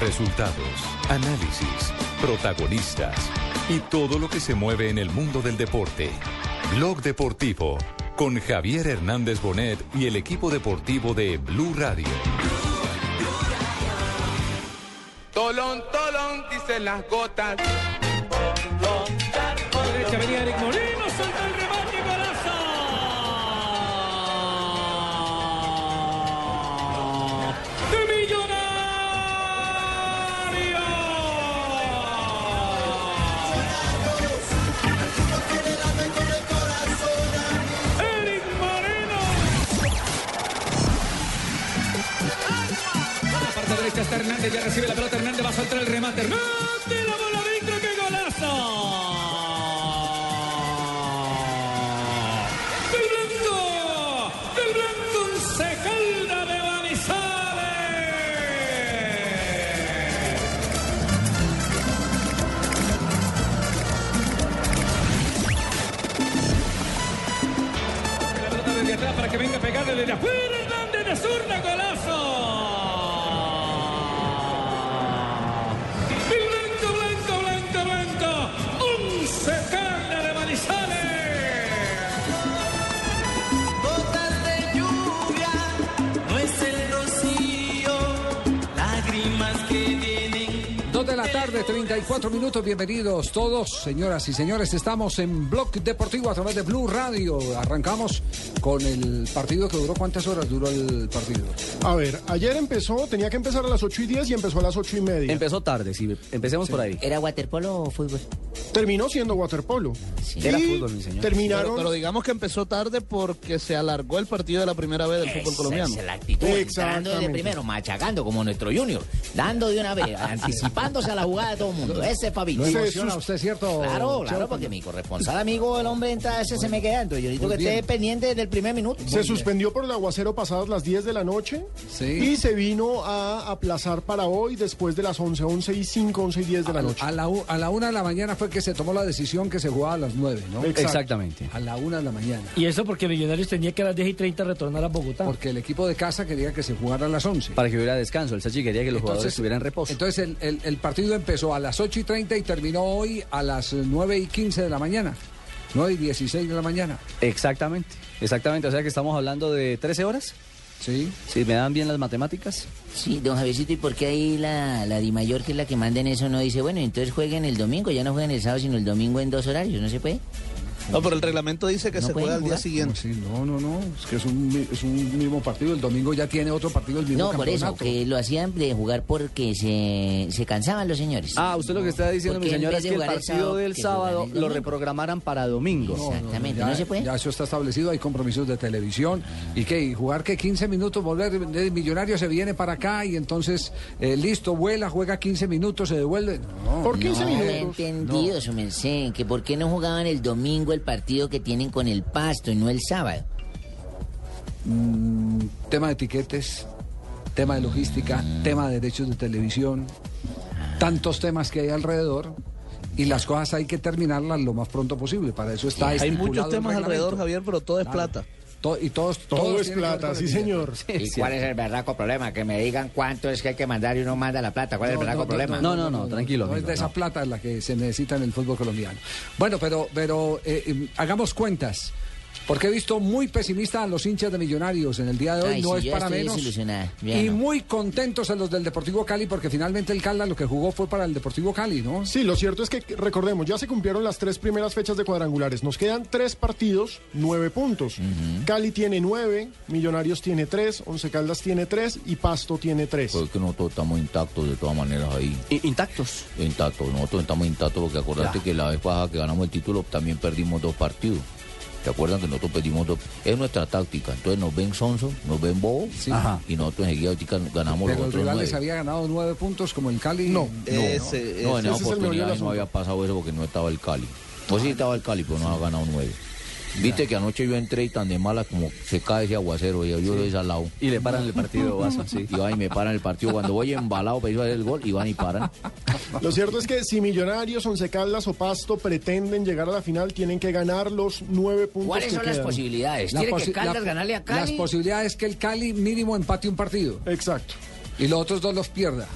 Resultados, análisis, protagonistas y todo lo que se mueve en el mundo del deporte. Blog Deportivo con Javier Hernández Bonet y el equipo deportivo de Blue Radio. Tolón, tolón, dicen las gotas. derecha venía Eric Moreno, está ya recibe la pelota Hernández, va a soltar el remate. Hernández, la bola adentro, qué golazo. Del blanco, del blanco se calda de Manizales. La pelota desde atrás para que venga a pegarle desde afuera. Hernández de zurda, golazo. 34 minutos. Bienvenidos todos, señoras y señores. Estamos en Blog Deportivo a través de Blue Radio. Arrancamos con el partido que duró. ¿Cuántas horas duró el partido? A ver, ayer empezó, tenía que empezar a las 8 y 10 y empezó a las 8 y media. Empezó tarde, sí. Empecemos por ahí. ¿Era waterpolo o fútbol? Terminó siendo waterpolo. Era fútbol, mi señor. Terminaron. Pero, pero digamos que empezó tarde porque se alargó el partido de la primera vez del fútbol colombiano. Esa es la actitud. Entrando desde primero, machacando como nuestro Junior. Dando de una vez, anticipándose a la jugada de todo el mundo. Ese es Fabito. ¿Lo emociona usted, cierto? Claro, claro, porque mi corresponsal amigo, el hombre entra, ese se me queda. Entonces yo necesito que esté pendiente desde el primer minuto. Se suspendió por el aguacero pasadas las 10 de la noche Sí. y se vino a aplazar para hoy después de las 11, 11 y 5, 11 y 10 de la noche. A la, a la una de la mañana fue que se tomó la decisión que se jugaba a las nueve, ¿no? Exacto. Exactamente. A la una de la mañana. Y eso porque Millonarios tenía que a las 10 y 30 retornar a Bogotá. Porque el equipo de casa quería que se jugara a las 11. Para que hubiera descanso. El Sachi quería que los jugadores estuvieran en reposo. Entonces el, el- el partido empezó a las 8 y 30 y terminó hoy a las 9 y 15 de la mañana. 9 y 16 de la mañana. Exactamente. Exactamente. O sea que estamos hablando de 13 horas. Sí. Si me dan bien las matemáticas. Sí, don Javiercito, ¿y por qué ahí la, la Di Mayor, que es la que manda en eso, no dice, bueno, entonces jueguen el domingo, ya no jueguen el sábado, sino el domingo en dos horarios, ¿no se puede? No, pero el reglamento dice que No se juega al día siguiente. Sí, no, no, no. Es que es un, mi- es un mismo partido. El domingo ya tiene otro partido el mismo No, por eso, que lo hacían de jugar porque se, se cansaban los señores. Ah, usted lo que está diciendo, mi señora, es que el partido sábado, del sábado lo reprogramaran para domingo. No, no, no, Exactamente, ya, ¿no se puede? Ya eso está establecido, hay compromisos de televisión. ¿Y qué? ¿Y jugar que 15 minutos, volver el millonario se viene para acá y entonces eh, listo, vuela, juega 15 minutos, se devuelve. No, Por 15 no, no he minutos. entendido, su que por qué no jugaban el domingo el partido que tienen con el Pasto y no el sábado. Mm, tema de etiquetes, tema de logística, Mm. tema de derechos de televisión, tantos temas que hay alrededor. Y las cosas hay que terminarlas lo más pronto posible. Para eso está Hay estipulado muchos el temas alrededor, Javier, pero todo es Claro. plata. To- y todos, Todo todos es plata, sí señor. ¿Y cuál es el berraco problema? Que me digan cuánto es que hay que mandar y uno manda la plata. ¿Cuál es el berraco problema? no, no, no, tranquilo, No es de esa no. plata la que se necesita en el fútbol colombiano. Bueno, pero, pero eh, eh, hagamos cuentas. Porque he visto muy pesimista a los hinchas de Millonarios en el día de hoy, Ay, no es para menos. ya Y no. muy contentos a los del Deportivo Cali, porque finalmente el Cala lo que jugó fue para el Deportivo Cali, ¿no? Sí, lo cierto es que recordemos, ya se cumplieron las tres primeras fechas de cuadrangulares. Nos quedan tres partidos, nueve puntos. Cali tiene nueve, Millonarios tiene tres, Once Caldas tiene tres y Pasto tiene tres. Pues que nosotros estamos intactos de todas maneras ahí. Intactos. Intactos, nosotros estamos intactos porque acordate que la vez pasada que ganamos el título también perdimos dos partidos. ¿Te acuerdan que nosotros pedimos dos? Es nuestra táctica. Entonces nos ven sonso, nos ven bobo y nosotros enseguida ganamos Pero los el otros rival nueve. les había ganado nueve puntos como el Cali. No. Ese, No, en esa ese el oportunidad no había pasado eso porque no estaba el Cali. Pues sí estaba el Cali, pero no ha ganado nueve. Viste que anoche yo entré y tan de mala como se cae ese aguacero y yo lo desalado. Y le paran el partido, sí. Y van y me paran el partido. Cuando voy embalado para ir a hacer el gol, y van y paran. Lo cierto es que si Millonarios, Once Caldas o Pasto pretenden llegar a la final, tienen que ganar los nueve puntos ¿Cuáles que son las posibilidades? La ¿Tiene que posi- Caldas la- ganarle a Las Cali? posibilidades es que el Cali mínimo empate un partido Exacto. y los otros dos los pierda.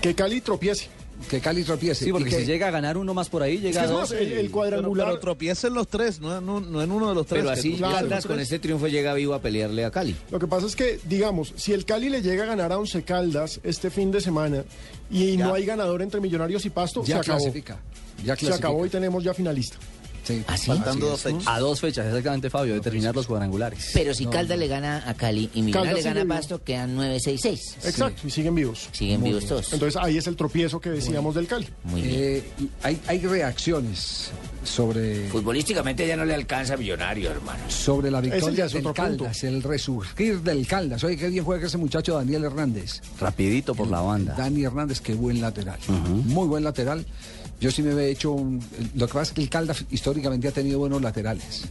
Que Cali tropiece. Que Cali tropiece. Sí, porque y que- si llega a ganar uno más por ahí, Es llega que es a más, dos. el, el cuadrangular... Pero, tropiecen los tres, no, en un- no en uno de los tres. Pero así Claro, Caldas con este triunfo llega vivo a pelearle a Cali. Lo que pasa es que, digamos, si el Cali le llega a ganar a Once Caldas este fin de semana y no hay ganador entre Millonarios y Pasto, ya se acabó. clasifica. Ya Se clasifica. acabó y tenemos ya finalista. Sí. ¿Ah, sí? Dos fechas. A dos fechas, exactamente, Fabio, de terminar los cuadrangulares. Pero si Caldas le gana a Cali y Millonarios le gana a Pasto, quedan 9-6-6. Exacto, y siguen vivos. Siguen vivos todos. Entonces ahí es el tropiezo que decíamos del Cali. Muy bien. Eh, hay, hay reacciones sobre, Futbolísticamente ya no le alcanza a Millonarios, hermano. sobre la victoria del otro punto. Caldas, el resurgir del Caldas. Oye, qué bien juega ese muchacho Daniel Hernández. Rapidito por la banda. Dani Hernández, qué buen lateral. Muy buen lateral. Yo sí me he hecho un... Lo que pasa es que el Caldas históricamente ha tenido buenos laterales.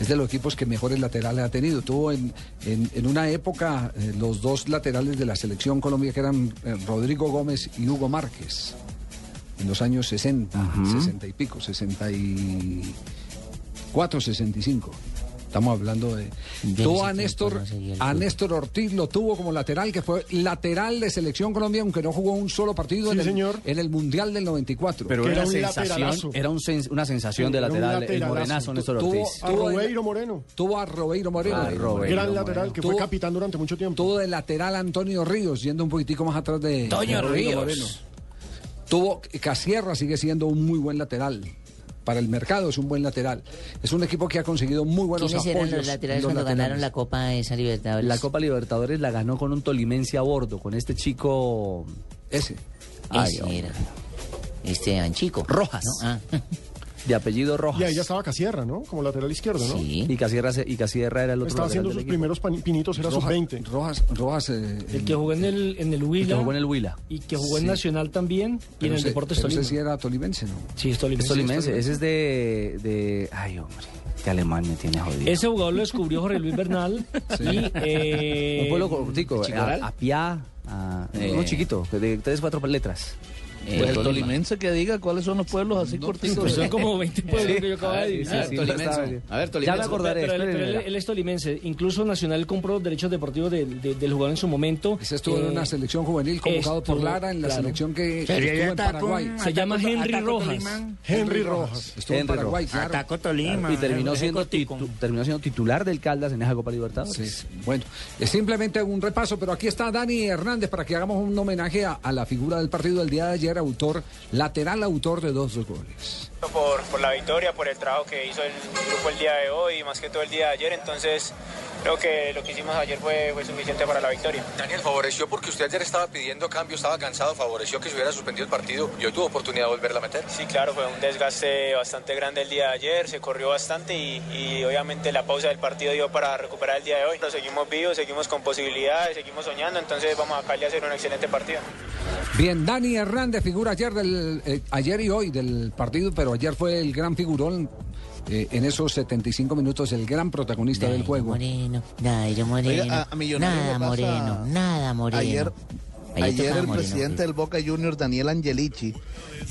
Es de los equipos que mejores laterales ha tenido. Tuvo en, en- en una época eh, los dos laterales de la selección Colombia que eran eh, Rodrigo Gómez y Hugo Márquez. En los años 60, 60 y pico, 64, 65. Estamos hablando de... Yo Tuvo a Néstor, a. Néstor Ortiz lo tuvo como lateral, que fue lateral de selección Colombia, aunque no jugó un solo partido Sí, en, el, señor. en el Mundial del 94. Pero era, era un sensación, era un sens- una sensación de lateral, el morenazo Néstor Tuvo- Ortiz. A Tuvo en- Robeiro Moreno, Tuvo a Robeiro Moreno. Ah, Robeiro gran Moreno. lateral que Tuvo- fue capitán durante mucho tiempo. Tuvo de lateral Antonio Ríos, yendo un poquitico más atrás de Robeiro Ríos. Tuvo Casierra, sigue siendo un muy buen lateral. Para el mercado es un buen lateral. Es un equipo que ha conseguido muy buenos ¿Quiénes apoyos. eran los laterales los cuando ganaron la Copa esa Libertadores? La Copa Libertadores la ganó con un tolimense a bordo, con este chico... Ese. Ay, Ese era. Este Anchico. Rojas. ¿no? Ah, de apellido Rojas. Y ahí ya estaba Casierra, ¿no? Como lateral izquierdo, ¿no? sí. Y Casierra, y Casierra era el otro Estaba haciendo del sus equipo. primeros pinitos, era Rojas, sub-20. Rojas, Rojas, eh, El que jugó en el, en el Y Huila. que jugó en el Huila. Y que jugó en Sí. Nacional también. Y en el ese- Deportes pero Tolima. ese sí era tolimense, ¿no? Sí, es Es Tolimense. tolimense, ese es de, de... Ay, hombre, este alemán me tiene jodido. Ese jugador lo descubrió Jorge Luis Bernal. Y. Eh, un pueblo cortico, Chicoral. a, a Piá, a, Eh. uno chiquito, de tres, cuatro letras. Eh, Pues el Tolima. tolimense que diga cuáles son los pueblos así corticos. Pues son como 20 pueblos que yo acabo de decir. sí, sí. A ver, Ya tolimense. me acordaré. Pero él, pero espérenme, él- él es tolimense. Incluso Nacional compró los derechos deportivos de- de- del jugador en su momento. Ese estuvo en Eh, una selección juvenil convocado por Lara en la claro. selección que estuvo ya en Paraguay. con- Se llama Henry Ataco Rojas. Tolima. Henry Rojas. Estuvo en Paraguay, Rojas. claro. Ataco Tolima. Y terminó siendo, titu- terminó siendo titular del Caldas en esa Copa Libertadores. Sí, bueno, es simplemente un repaso, pero aquí está Dani Hernández para que hagamos un homenaje a, a la figura del partido del día de ayer, autor, lateral autor de dos goles. por, por la victoria, por el trabajo que hizo el grupo el día de hoy más que todo el día de ayer. Entonces, creo que lo que hicimos ayer fue, fue suficiente para la victoria. Daniel, favoreció porque usted ayer estaba pidiendo cambio, estaba cansado, favoreció que se hubiera suspendido el partido y hoy tuvo oportunidad de volverla a meter. Sí, claro, fue un desgaste bastante grande el día de ayer, se corrió bastante y, y obviamente la pausa del partido dio para recuperar el día de hoy. Pero seguimos vivos, seguimos con posibilidades, seguimos soñando, entonces vamos a Cali a hacer un excelente partido. Bien, Dani Hernández, figura ayer del eh, ayer y hoy del partido, pero ayer fue el gran figurón eh, en esos 75 minutos, el gran protagonista del juego. Moreno, Dairo Moreno. Oiga, a- nada Moreno, nada Moreno. Ayer, Ayer el Moreno, presidente del Boca Juniors, Daniel Angelici,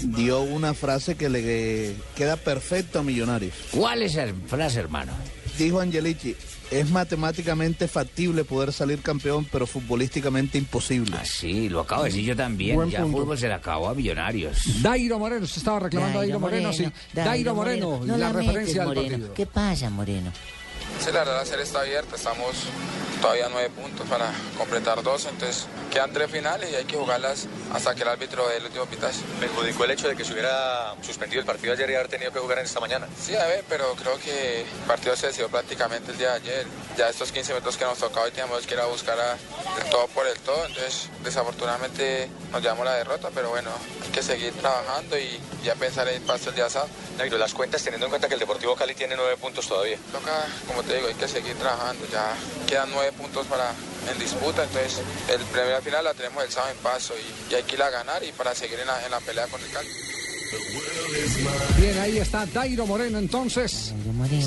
dio una frase que le queda perfecto a Millonarios. ¿Cuál es la frase, hermano? Dijo Angelici, es matemáticamente factible poder salir campeón, pero futbolísticamente imposible. Ah, sí, lo acabo de decir yo también. Buen ya punto. fútbol se le acabó a Millonarios. Dairo Moreno, se estaba reclamando Dairo Moreno, sí. Dairo Moreno, No la metes, referencia al Moreno. partido. ¿Qué pasa, Moreno? Sí, la verdad, la serie está abierta, estamos todavía nueve puntos para completar dos, entonces quedan tres finales y hay que jugarlas hasta que el árbitro dé el último pitazo. ¿Perjudicó el hecho de que se hubiera suspendido el partido ayer y haber tenido que jugar en esta mañana? Sí, a ver, pero creo que el partido se decidió prácticamente el día de ayer. Ya estos 15 minutos que nos tocaba hoy teníamos que ir a buscar a, el todo por el todo, entonces desafortunadamente nos llevamos la derrota, pero bueno, hay que seguir trabajando y ya pensar en el paso el día sábado. Negro, las cuentas teniendo en cuenta que el Deportivo Cali tiene nueve puntos todavía. Toca, como te digo, hay que seguir trabajando, ya quedan nueve puntos para en disputa, entonces el primera final la tenemos el sábado en paso y, y hay que ir a ganar y para seguir en la, en la pelea con el Cali. Bien, ahí está Dairo Moreno. Entonces,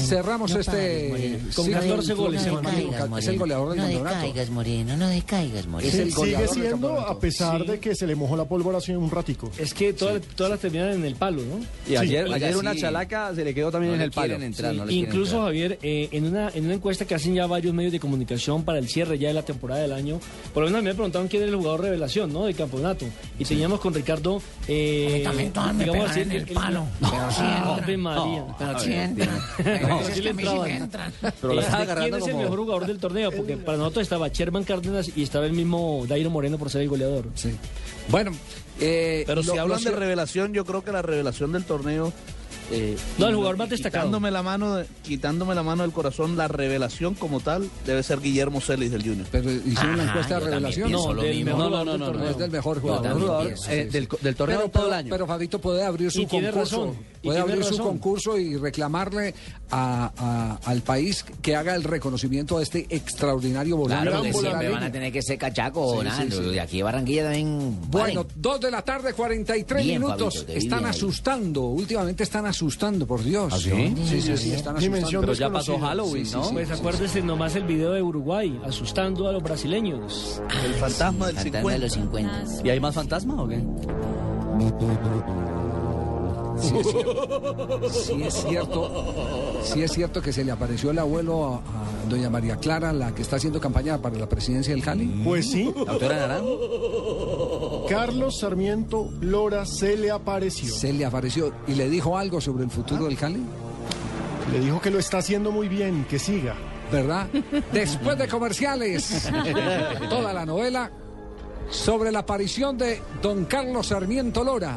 cerramos no este. pares, No, no torneo. decaigas, Es el goleador del No campeonato. decaigas, Moreno, no decaigas, Moreno. Es el Sigue siendo, a pesar de que se le mojó la pólvora hace un ratico. Es que todas, todas las terminan en el palo, ¿no? Y ayer, Oiga, ayer una sí. chalaca se le quedó también No en le el palo. entrar, Sí, no incluso entrar. Javier, eh, en, una, en una encuesta que hacen ya varios medios de comunicación para el cierre ya de la temporada del año, por lo menos me preguntaban quién era el jugador revelación ¿no? del campeonato. Y teníamos con Ricardo, eh, en el palo. Pero sí. Ave María. No, pero sí entran. Pero la Eh, estaba ¿de agarrando ¿Quién es el mejor jugador del torneo? Porque para nosotros estaba Sherman Cárdenas y estaba el mismo Dairo Moreno por ser el goleador. Sí. Bueno, eh, Pero lo- si hablan de revelación, yo creo que la revelación del torneo. Eh, No, el y- jugador más destacado. Quitándome la, mano quitándome la mano del corazón, la revelación como tal debe ser Guillermo Celis del Junior. Pero hicieron una Ajá, encuesta de revelación. No, lo del mismo. mejor No, no, no, no, es del mejor jugador. también jugador, pienso, eh, sí, del, torneo pero, todo el año. pero Fabito puede abrir su Y tiene concurso. razón, y Puede abrir su concurso y reclamarle a- a- al país que haga el reconocimiento a este extraordinario volante. Claro, la van a tener que ser cachaco, Sí, nada, sí, sí. De aquí a Barranquilla también. Bueno, dos de la tarde, 43 Bien, minutos. Están asustando. Últimamente están asustando, por Dios. ¿Ah, sí? Sí, sí, sí, están asustando. Pero ya pasó. Halloween, ¿no? sí. Pues acuérdese nomás el video de Uruguay, asustando a los brasileños. El fantasma del Fantasma de 50. los 50. ¿Y hay más fantasmas o qué? Sí es cierto. Sí es cierto. Sí es cierto que se le apareció el abuelo a, a doña María Clara, la que está haciendo campaña para la presidencia del Cali. Pues sí, ¿La autora Naranjo? Carlos Sarmiento Lora se le apareció. Se le apareció y le dijo algo sobre el futuro del Cali, Le dijo que lo está haciendo muy bien, que siga. ¿verdad? Después de comerciales, toda la novela sobre la aparición de don Carlos Sarmiento Lora.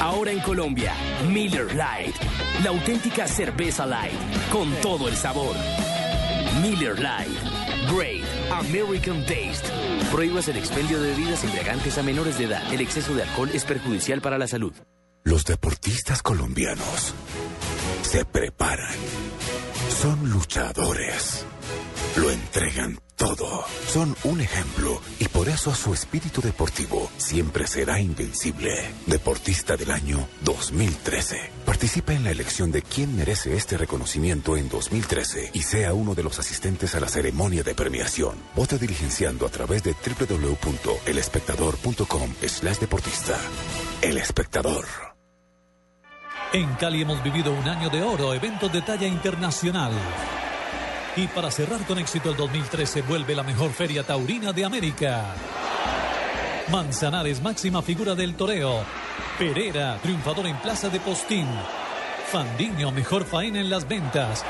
Ahora en Colombia, Miller Light, la auténtica cerveza light, con todo el sabor. Miller Light, Great American Taste. Prohíbas el expendio de bebidas embriagantes a menores de edad. El exceso de alcohol es perjudicial para la salud. Los deportistas colombianos se preparan. Son luchadores. Lo entregan todo. Son un ejemplo y por eso su espíritu deportivo siempre será invencible. Deportista del año 2013. Participa en la elección de quién merece este reconocimiento en 2013 y sea uno de los asistentes a la ceremonia de premiación. Vote diligenciando a través de www.elespectador.com slash deportista. El espectador. En Cali hemos vivido un año de oro, eventos de talla internacional. Y para cerrar con éxito el 2013 vuelve la mejor feria taurina de América. Manzanares, máxima figura del toreo. Pereira, triunfador en Plaza de Postín. Fandiño, mejor faena en las ventas.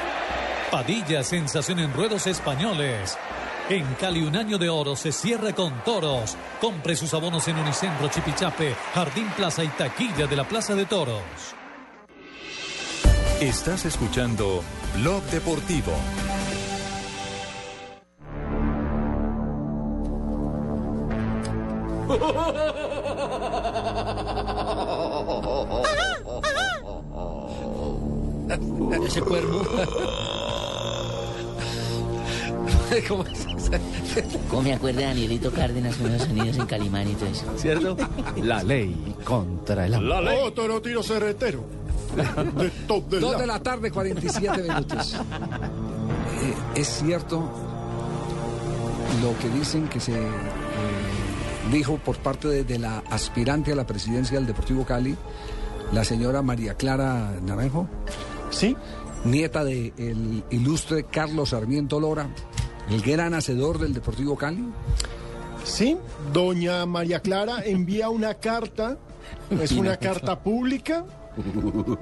Padilla, sensación en ruedos españoles. En Cali un año de oro se cierra con toros. Compre sus abonos en Unicentro, Chipichape, Jardín Plaza y Taquilla de la Plaza de Toros. Estás escuchando Blog Deportivo. Ese cuervo. ¿Cómo es? ¿Cómo me acuerda Danielito Cárdenas con los sonidos en Calimán y todo eso? ¿Cierto? La ley contra el amor. La ley. Otro tiro cerretero. De top de Dos la- de la tarde, 47 minutos. Eh, es cierto lo que dicen que se eh, dijo por parte de, de la aspirante a la presidencia del Deportivo Cali, la señora María Clara Naranjo. Sí. Nieta del ilustre Carlos Sarmiento Lora, el gran hacedor del Deportivo Cali. Sí, doña María Clara envía una carta, es una carta pública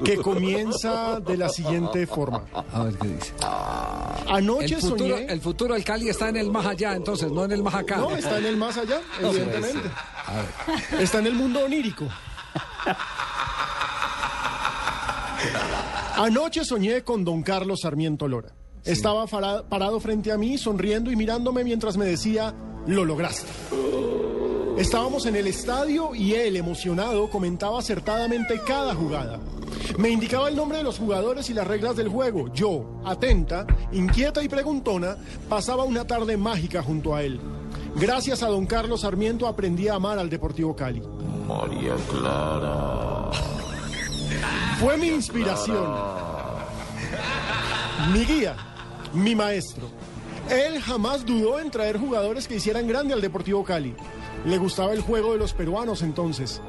que comienza de la siguiente forma. A ver qué dice. Anoche el futuro, soñé... el futuro del Cali está en el más allá, entonces, no en el más acá. No, está en el más allá, evidentemente. A ver. Está en el mundo onírico. Anoche soñé con don Carlos Sarmiento Lora. Estaba parado frente a mí, sonriendo y mirándome mientras me decía, lo lograste. Estábamos en el estadio y él, emocionado, comentaba acertadamente cada jugada. Me indicaba el nombre de los jugadores y las reglas del juego. Yo, atenta, inquieta y preguntona, pasaba una tarde mágica junto a él. Gracias a don Carlos Sarmiento aprendí a amar al Deportivo Cali. María Clara. Fue mi inspiración, mi guía, mi maestro. Él jamás dudó en traer jugadores que hicieran grande al Deportivo Cali. Le gustaba el juego de los peruanos entonces.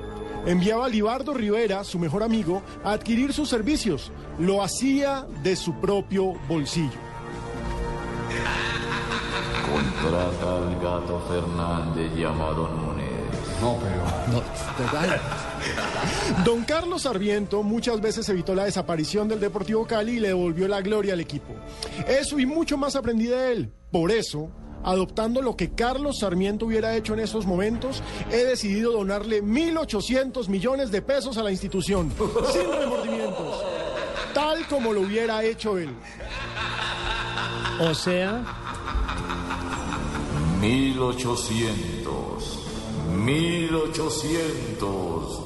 Enviaba a Libardo Rivera, su mejor amigo, a adquirir sus servicios. Lo hacía de su propio bolsillo. Contrata al gato Fernández llamado Núñez. No, pero. Don Carlos Sarmiento muchas veces evitó la desaparición del Deportivo Cali y le devolvió la gloria al equipo. Eso y mucho más aprendí de él. Por eso, adoptando lo que Carlos Sarmiento hubiera hecho en esos momentos, he decidido donarle 1.800 millones de pesos a la institución, sin remordimientos, tal como lo hubiera hecho él. O sea, 1800. 1800.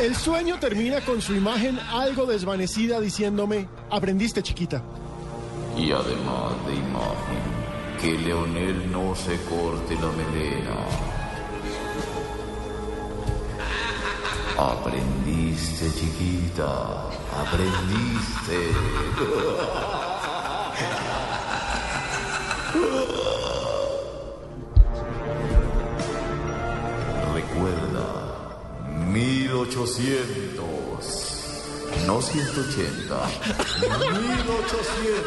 El sueño termina con su imagen algo desvanecida diciéndome, aprendiste chiquita. Y además de imagen, que Leonel no se corte la melena. Aprendiste, chiquita. Aprendiste. Recuerda, 1800. No 180. 1800.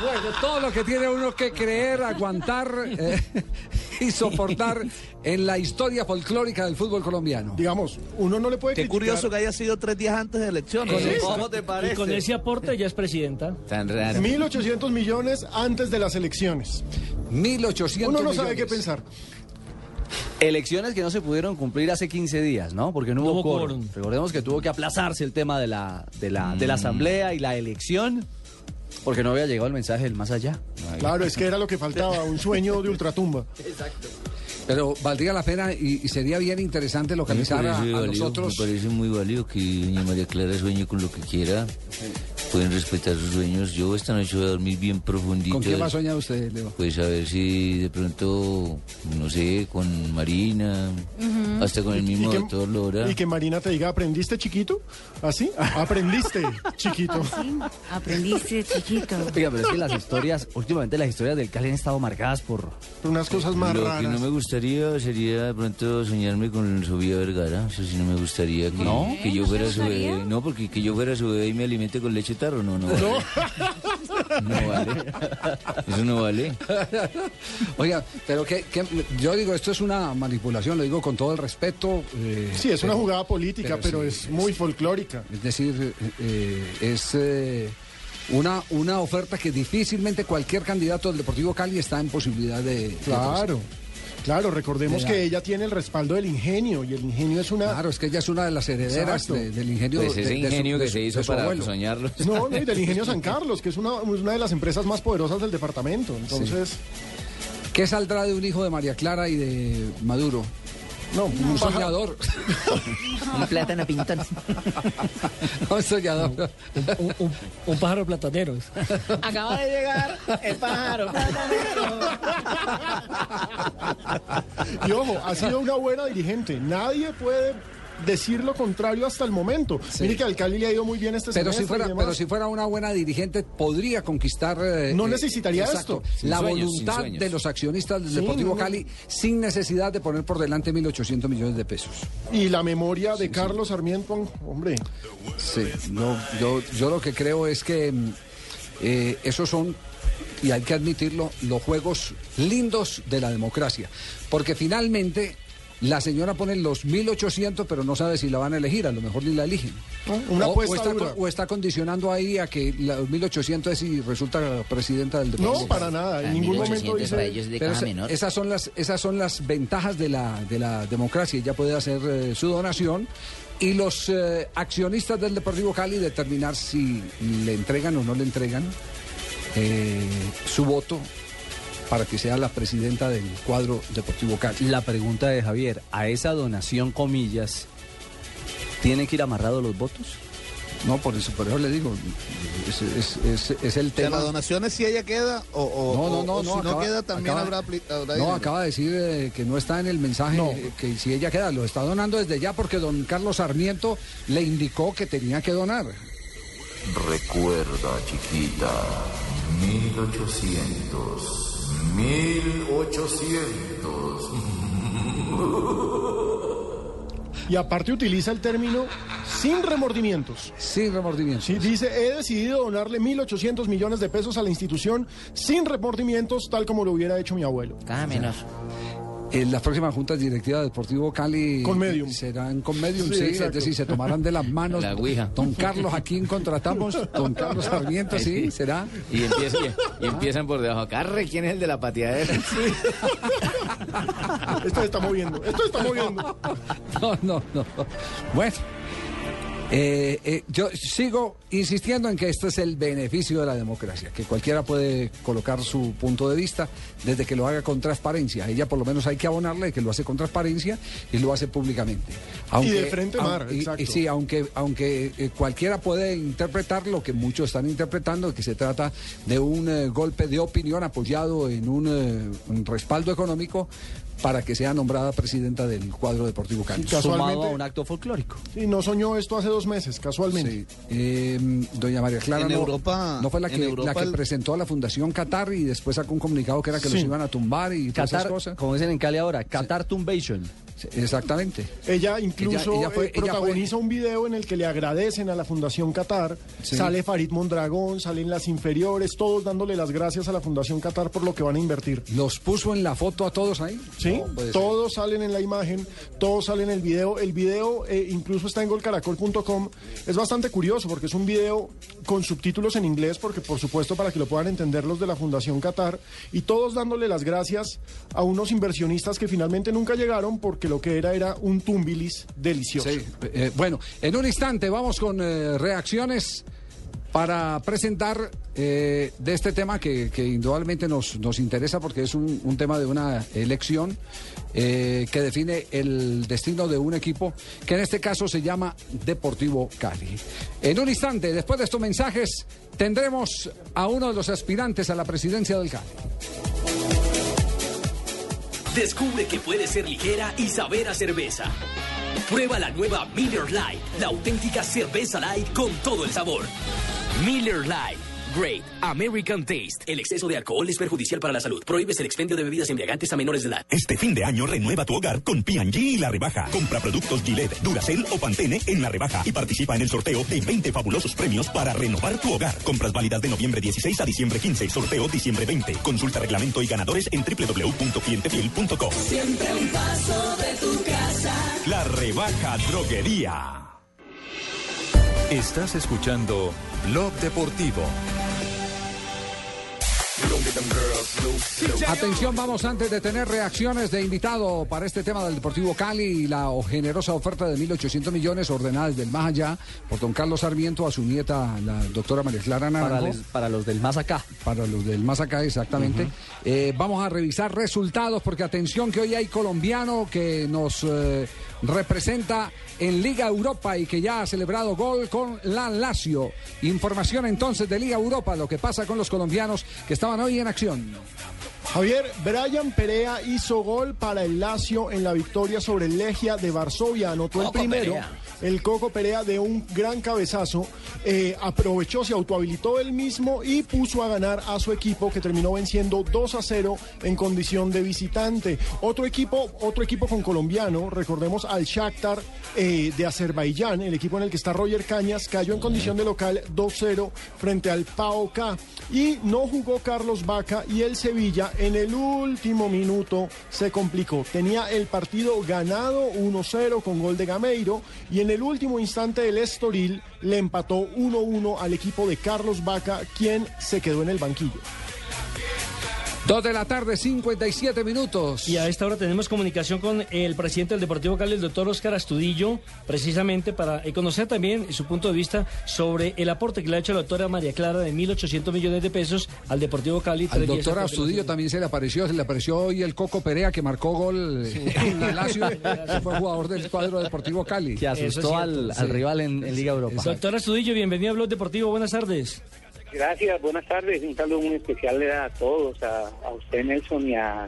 Bueno, todo lo que tiene uno que creer, aguantar eh, y soportar en la historia folclórica del fútbol colombiano. Digamos, uno no le puede Qué curioso que haya sido tres días antes de elecciones. con ese- ¿Cómo te parece? Y con ese aporte ya es presidenta. Tan raro. 1.800 millones antes de las elecciones. 1.800 Uno no sabe millones. qué pensar. Elecciones que no se pudieron cumplir hace 15 días, ¿no? Porque no, No hubo hubo quórum. quórum. Recordemos que tuvo que aplazarse el tema de la, de la, de la asamblea y la elección porque no había llegado el mensaje del más allá. Claro, es que era lo que faltaba, un sueño de ultratumba. Pero valdría la pena y, y sería bien interesante localizar a, a nosotros. Me parece muy válido que doña María Clara sueñe con lo que quiera. Pueden respetar sus sueños. Yo esta noche voy a dormir bien profundito. ¿Con va a soñar usted, Leo? Pues a ver si de pronto, no sé, con Marina, hasta con el mismo ¿Y que- doctor Lora. Y que Marina te diga, ¿aprendiste chiquito? ¿Así? Aprendiste chiquito. Aprendiste, chiquito. Oiga, pero es que las historias, últimamente las historias del Cali han estado marcadas por... unas cosas más Lo raras. que no me gustaría sería de pronto soñarme con Sofía Vergara. Eso sí no me gustaría que, ¿No? que yo ¿No te fuera su bebé. No, porque que yo fuera su bebé y me alimente con leche tarro, no, no. No. No vale. Eso no vale. Oiga, pero que, que- yo digo, esto es una manipulación, lo digo con todo el respeto. eh, Sí, es una pero- jugada política, pero, sí, es muy folclórica. Es decir, eh, es eh, una, una oferta que difícilmente cualquier candidato del Deportivo Cali está en posibilidad de... de Claro. Recordemos que ella tiene el respaldo del ingenio y el ingenio es una... Claro, es que ella es una de las herederas de- del ingenio. Pues de- ese de su- ingenio de que su- se hizo para abuelo. soñarlo. No, no, y del ingenio San Carlos, que es una, una de las empresas más poderosas del departamento. Entonces, ¿Qué saldrá de un hijo de María Clara y de Maduro? No, un soñador. Un plátano pintón. un soñador. Un, un- un pájaro platanero. Acaba de llegar el pájaro y ojo, ha sido una buena dirigente. Nadie puede decir lo contrario hasta el momento. Mire que al Cali le ha ido muy bien este Pero si, semestre fuera, pero si fuera una buena dirigente, podría conquistar. eh, No eh, necesitaría exacto, esto. Sin La sueños, voluntad de los accionistas del Sí, Deportivo no. Cali sin necesidad de poner por delante 1.800 millones de pesos. Y la memoria de Carlos Sarmiento, hombre. Sí, no, yo, yo lo que creo es que mm, eh, esos son, y hay que admitirlo, los juegos lindos de la democracia. Porque finalmente la señora pone los 1.800, pero no sabe si la van a elegir, a lo mejor ni la eligen. Una o, está, dura. co- o está condicionando ahí a que la- los 1.800 es si resulta presidenta del Deportivo. No, para nada. En ningún momento dice. Pero esa- esas son las esas son las ventajas de la de la democracia. Ella puede hacer eh, su donación y los eh, accionistas del Deportivo Cali determinar si le entregan o no le entregan eh, su voto para que sea la presidenta del cuadro Deportivo Cali. La pregunta de Javier, a esa donación, comillas, ¿tienen que ir amarrados los votos? No, por eso, por eso le digo, es, es- es- es el O sea, tema. la donación es si ella queda o, o- No, no, no, o no, si no acaba- queda también acaba- habrá, apli- habrá No, dinero. acaba de decir eh, que no está en el mensaje eh, que si ella queda, lo está donando desde ya porque don Carlos Sarmiento le indicó que tenía que donar. Recuerda, chiquita, 1800, 1800. Y aparte utiliza el término sin remordimientos. Sin remordimientos. Sí, dice, he decidido donarle 1.800 millones de pesos a la institución sin remordimientos, tal como lo hubiera hecho mi abuelo. Cada menos. En las próximas juntas directivas de Deportivo Cali Con medium. serán con medium, Sí, sí, es decir, se tomarán de las manos. La ouija. Don Carlos, ¿a quién contratamos? Don Carlos Sarmiento, sí, será. Y, empieza- y- y empiezan por debajo. Carre, ¿quién es el de la pateadera? Esto se está moviendo, esto se está moviendo. No, no, no. Bueno, eh, eh, yo sigo insistiendo en que este es el beneficio de la democracia, que cualquiera puede colocar su punto de vista desde que lo haga con transparencia. Ella por lo menos hay que abonarle que lo hace con transparencia y lo hace públicamente. Y de frente mar, y- exacto. y sí, aunque, aunque eh, cualquiera puede interpretar lo que muchos están interpretando, que se trata de un golpe de opinión apoyado en un, un respaldo económico para que sea nombrada presidenta del cuadro deportivo Cali. Casualmente- Sumado a un acto folclórico. Y no soñó esto hace dos meses, casualmente. Eh, doña María Clara En no, Europa- no fue la que, Europa la que el- presentó a la Fundación Qatar y después sacó un comunicado que era que Sí. los iban a tumbar y todas esas Qatar, cosas. como dicen en Cali ahora, Qatar Tumbation. Exactamente. Ella incluso Ella- ella fue- eh, protagoniza un video en el que le agradecen a la Fundación Qatar. Sí. Sale Farid Mondragón, salen las inferiores, todos dándole las gracias a la Fundación Qatar por lo que van a invertir. ¿Los puso en la foto a todos ahí? Sí, No, puede ser. todos salen en la imagen, todos salen en el video. El video eh, incluso está en golcaracol.com. Es bastante curioso porque es un video con subtítulos en inglés, porque por supuesto para que lo puedan entender los de la Fundación Qatar, y todos dándole las gracias a unos inversionistas que finalmente nunca llegaron porque lo que era era un tumbilis delicioso. Eh, bueno, en un instante vamos con eh, reacciones para presentar eh, de este tema que, indudablemente nos, nos interesa porque es un, tema de una elección que define el destino de un equipo que en este caso se llama Deportivo Cali. En un instante, después de estos mensajes, tendremos a uno de los aspirantes a la presidencia del Cali. Descubre que puede ser ligera y saber a cerveza. Prueba la nueva Miller Lite, la auténtica cerveza light con todo el sabor. Miller Lite. Great American Taste. El exceso de alcohol es perjudicial para la salud. Prohíbes el expendio de bebidas embriagantes a menores de edad. Este fin de año renueva tu hogar con P&G y la rebaja. Compra productos Gillette, Duracell o Pantene en la rebaja y participa en el sorteo de 20 fabulosos premios para renovar tu hogar. Compras válidas de noviembre 16 a diciembre 15, sorteo diciembre 20. Consulta reglamento y ganadores en www.clientefiel.com. Siempre un paso de tu casa. La rebaja droguería. Estás escuchando Blog Deportivo. Atención, vamos antes de tener reacciones de invitado para este tema del Deportivo Cali y la generosa oferta de 1.800 millones ordenada desde el más allá por don Carlos Sarmiento a su nieta, la doctora María Clara Para, Naranjo. les- para los del más acá. Para los del más acá, exactamente. Eh, vamos a revisar resultados porque atención que hoy hay colombiano que nos eh, representa en Liga Europa y que ya ha celebrado gol con la Lazio. Información entonces de Liga Europa, lo que pasa con los colombianos que estaban hoy en acción. Javier, Brian Perea hizo gol para el Lazio en la victoria sobre el Legia de Varsovia. Anotó el primero. Perea. El Coco Perea de un gran cabezazo. eh, aprovechó, se autohabilitó él mismo y puso a ganar a su equipo que terminó venciendo 2 a 0 en condición de visitante. Otro equipo, otro equipo con colombiano, recordemos al Shakhtar eh, de Azerbaiyán, el equipo en el que está Roger Cañas, cayó en condición de local 2-0 frente al PAOK. Y no jugó Carlos Vaca y el Sevilla en el último minuto se complicó. Tenía el partido ganado 1-0 con gol de Gameiro y en el último instante el Estoril le empató 1-1 al equipo de Carlos Vaca, quien se quedó en el banquillo. Dos de la tarde, 57 minutos. Y a esta hora tenemos comunicación con el presidente del Deportivo Cali, el doctor Oscar Astudillo, precisamente para eh, conocer también su punto de vista sobre el aporte que le ha hecho la doctora María Clara de 1.800 millones de pesos al Deportivo Cali. Al doctor Astudillo también se le apareció, se le apareció hoy el Coco Perea que marcó gol eh, en la Lazio, que fue jugador del cuadro deportivo Cali. Que asustó al, al rival en, en Liga Europa. Doctor Astudillo, bienvenido a Blog Deportivo, buenas tardes. Gracias, buenas tardes. Un saludo muy especial a todos, a, a usted Nelson y a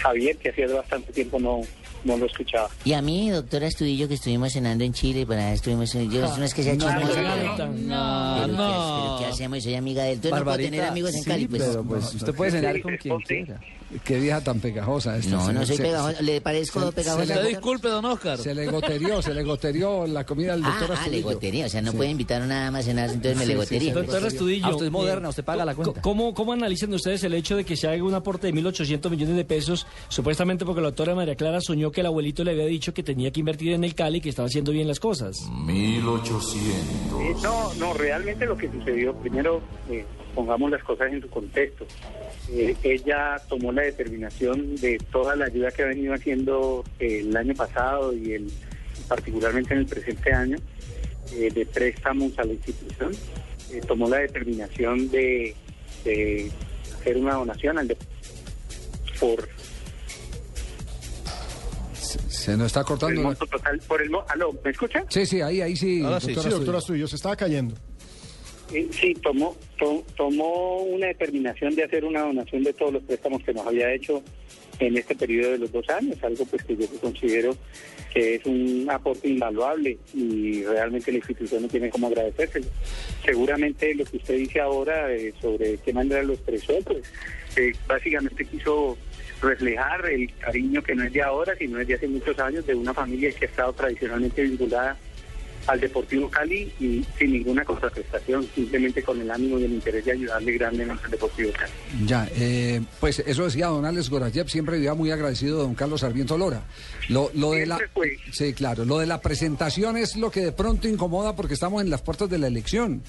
Javier, que hacía bastante tiempo no, no lo escuchaba. Y a mí, doctora Estudillo, que estuvimos cenando en Chile, para estuvimos, yo no es que sea No, chismosa, no, pero- no, pero no. ¿qué- pero ¿qué hacemos? Soy amiga de él. Entonces no puedo tener amigos en sí, Cali, pues. pero, pues, usted puede cenar con quien quiera. Qué vieja tan pegajosa esta. No, no soy se- pegajosa. ¿Le parezco se- pegajosa? se le-? Disculpe, don Oscar. Se le goterió, se le goterió la comida del doctor Ah, ah, le gotería, o sea, no Sí. puede invitar a nada más a cenar, entonces me le gotería. sí. Doctor Astudillo. Ah, usted es moderna, eh, usted paga la cuenta. ¿Cómo, ¿Cómo analizan ustedes el hecho de que se haga un aporte de 1.800 millones de pesos, supuestamente porque la doctora María Clara soñó que el abuelito le había dicho que tenía que invertir en el Cali y que estaba haciendo bien las cosas? 1800. Eh, no, no, realmente lo que sucedió, primero eh, pongamos las cosas en su contexto. Eh, ella tomó la determinación de toda la ayuda que ha venido haciendo eh, el año pasado y el, particularmente en el presente año, eh, de préstamos a la institución. Eh, tomó la determinación de, de hacer una donación al de- por Se nos está el cortando. monto total, por el ¿Aló, ¿me escucha? Sí, sí, ahí, ahí sí. Ahora sí, sí, doctor Astudillo. Astudillo, se estaba cayendo. Eh, Sí, tomó, to- tomó una determinación de hacer una donación de todos los préstamos que nos había hecho en este periodo de los dos años, algo pues que yo considero que es un aporte invaluable y realmente la institución no tiene cómo agradecérselo. Seguramente lo que usted dice ahora eh, sobre qué manera lo expresó, pues eh, básicamente quiso reflejar el cariño que no es de ahora, sino es de hace muchos años, de una familia que ha estado tradicionalmente vinculada al Deportivo Cali y sin ninguna contraprestación, simplemente con el ánimo y el interés de ayudarle grandemente al Deportivo Cali. Ya, eh, pues eso decía don Alex Gorayev, siempre vivía muy agradecido de don Carlos Sarmiento Lora. Lo, lo de la, sí, claro, lo de la presentación es lo que de pronto incomoda porque estamos en las puertas de la elección.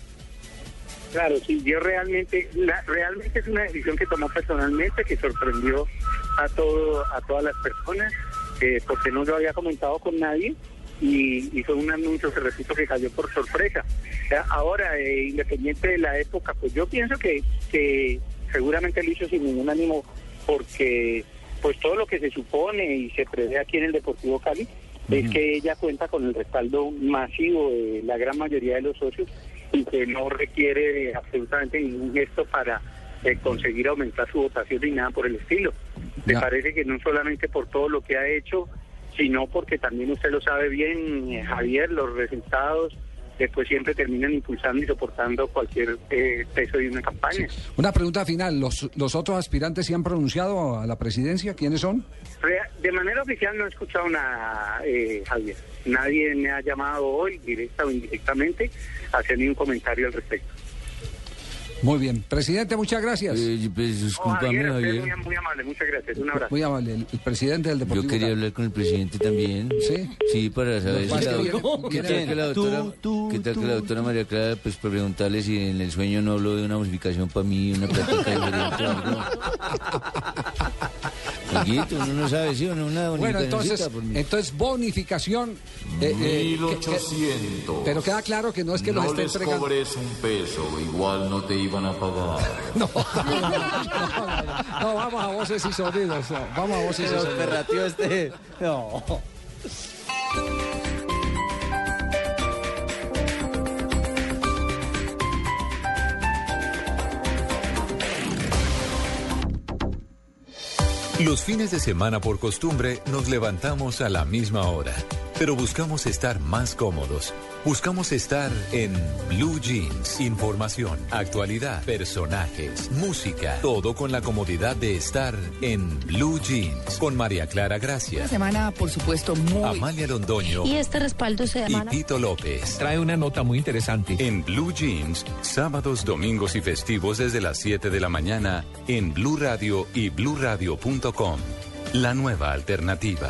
Claro, sí, yo realmente, la- realmente es una decisión que tomó personalmente, que sorprendió a todo, a todas las personas, eh, porque no lo había comentado con nadie y, y fue un anuncio, que repito, que cayó por sorpresa. Ahora, eh, independiente de la época, pues yo pienso que, que seguramente lo hizo sin ningún ánimo, porque pues todo lo que se supone y se prevé aquí en el Deportivo Cali es que ella cuenta con el respaldo masivo de la gran mayoría de los socios y que no requiere absolutamente ningún gesto para eh, conseguir aumentar su votación ni nada por el estilo. Me parece que no solamente por todo lo que ha hecho, sino porque también usted lo sabe bien, eh, Javier, los resultados después siempre terminan impulsando y soportando cualquier eh, peso de una campaña. Una pregunta final, ¿los, los otros aspirantes se han pronunciado a la presidencia? ¿Quiénes son? De manera oficial no he escuchado nada, eh, Javier. Nadie me ha llamado hoy, directa o indirectamente, a hacer ningún comentario al respecto. Muy bien. Presidente, muchas gracias. pues, Oh, Javier, es muy, muy amable, muchas gracias. Un abrazo. Muy amable, el, el presidente del Yo Deportivo. quería Cali. hablar con el presidente también. ¿Sí? Sí, para saber si la, viene- ¿qué tal que la doctora, qué tal que la doctora María Clara, pues para preguntarle si en el sueño no habló de una bonificación para mí, una plática diferente o algo. Amiguito, uno no sabe si uno una Bueno, entonces, entonces bonificación. eh, eh, que- que- 1800. pero queda claro que no es que no los esté les entregando. cobres un peso, igual no te iban a pagar. No, vamos a voces y sonidos. no, vamos a voces y sonidos. este. No. Los fines de semana por costumbre nos levantamos a la misma hora, pero buscamos estar más cómodos. Buscamos estar en Blue Jeans. Información, actualidad, personajes, música, todo con la comodidad de estar en Blue Jeans. Con María Clara Gracia, Una semana, por supuesto, muy... Amalia Londoño Y este respaldo se y llama... Tito López. Trae una nota muy interesante. En Blue Jeans, sábados, domingos y festivos desde las 7 de la mañana en Blue Radio y bluradio.com. La nueva alternativa.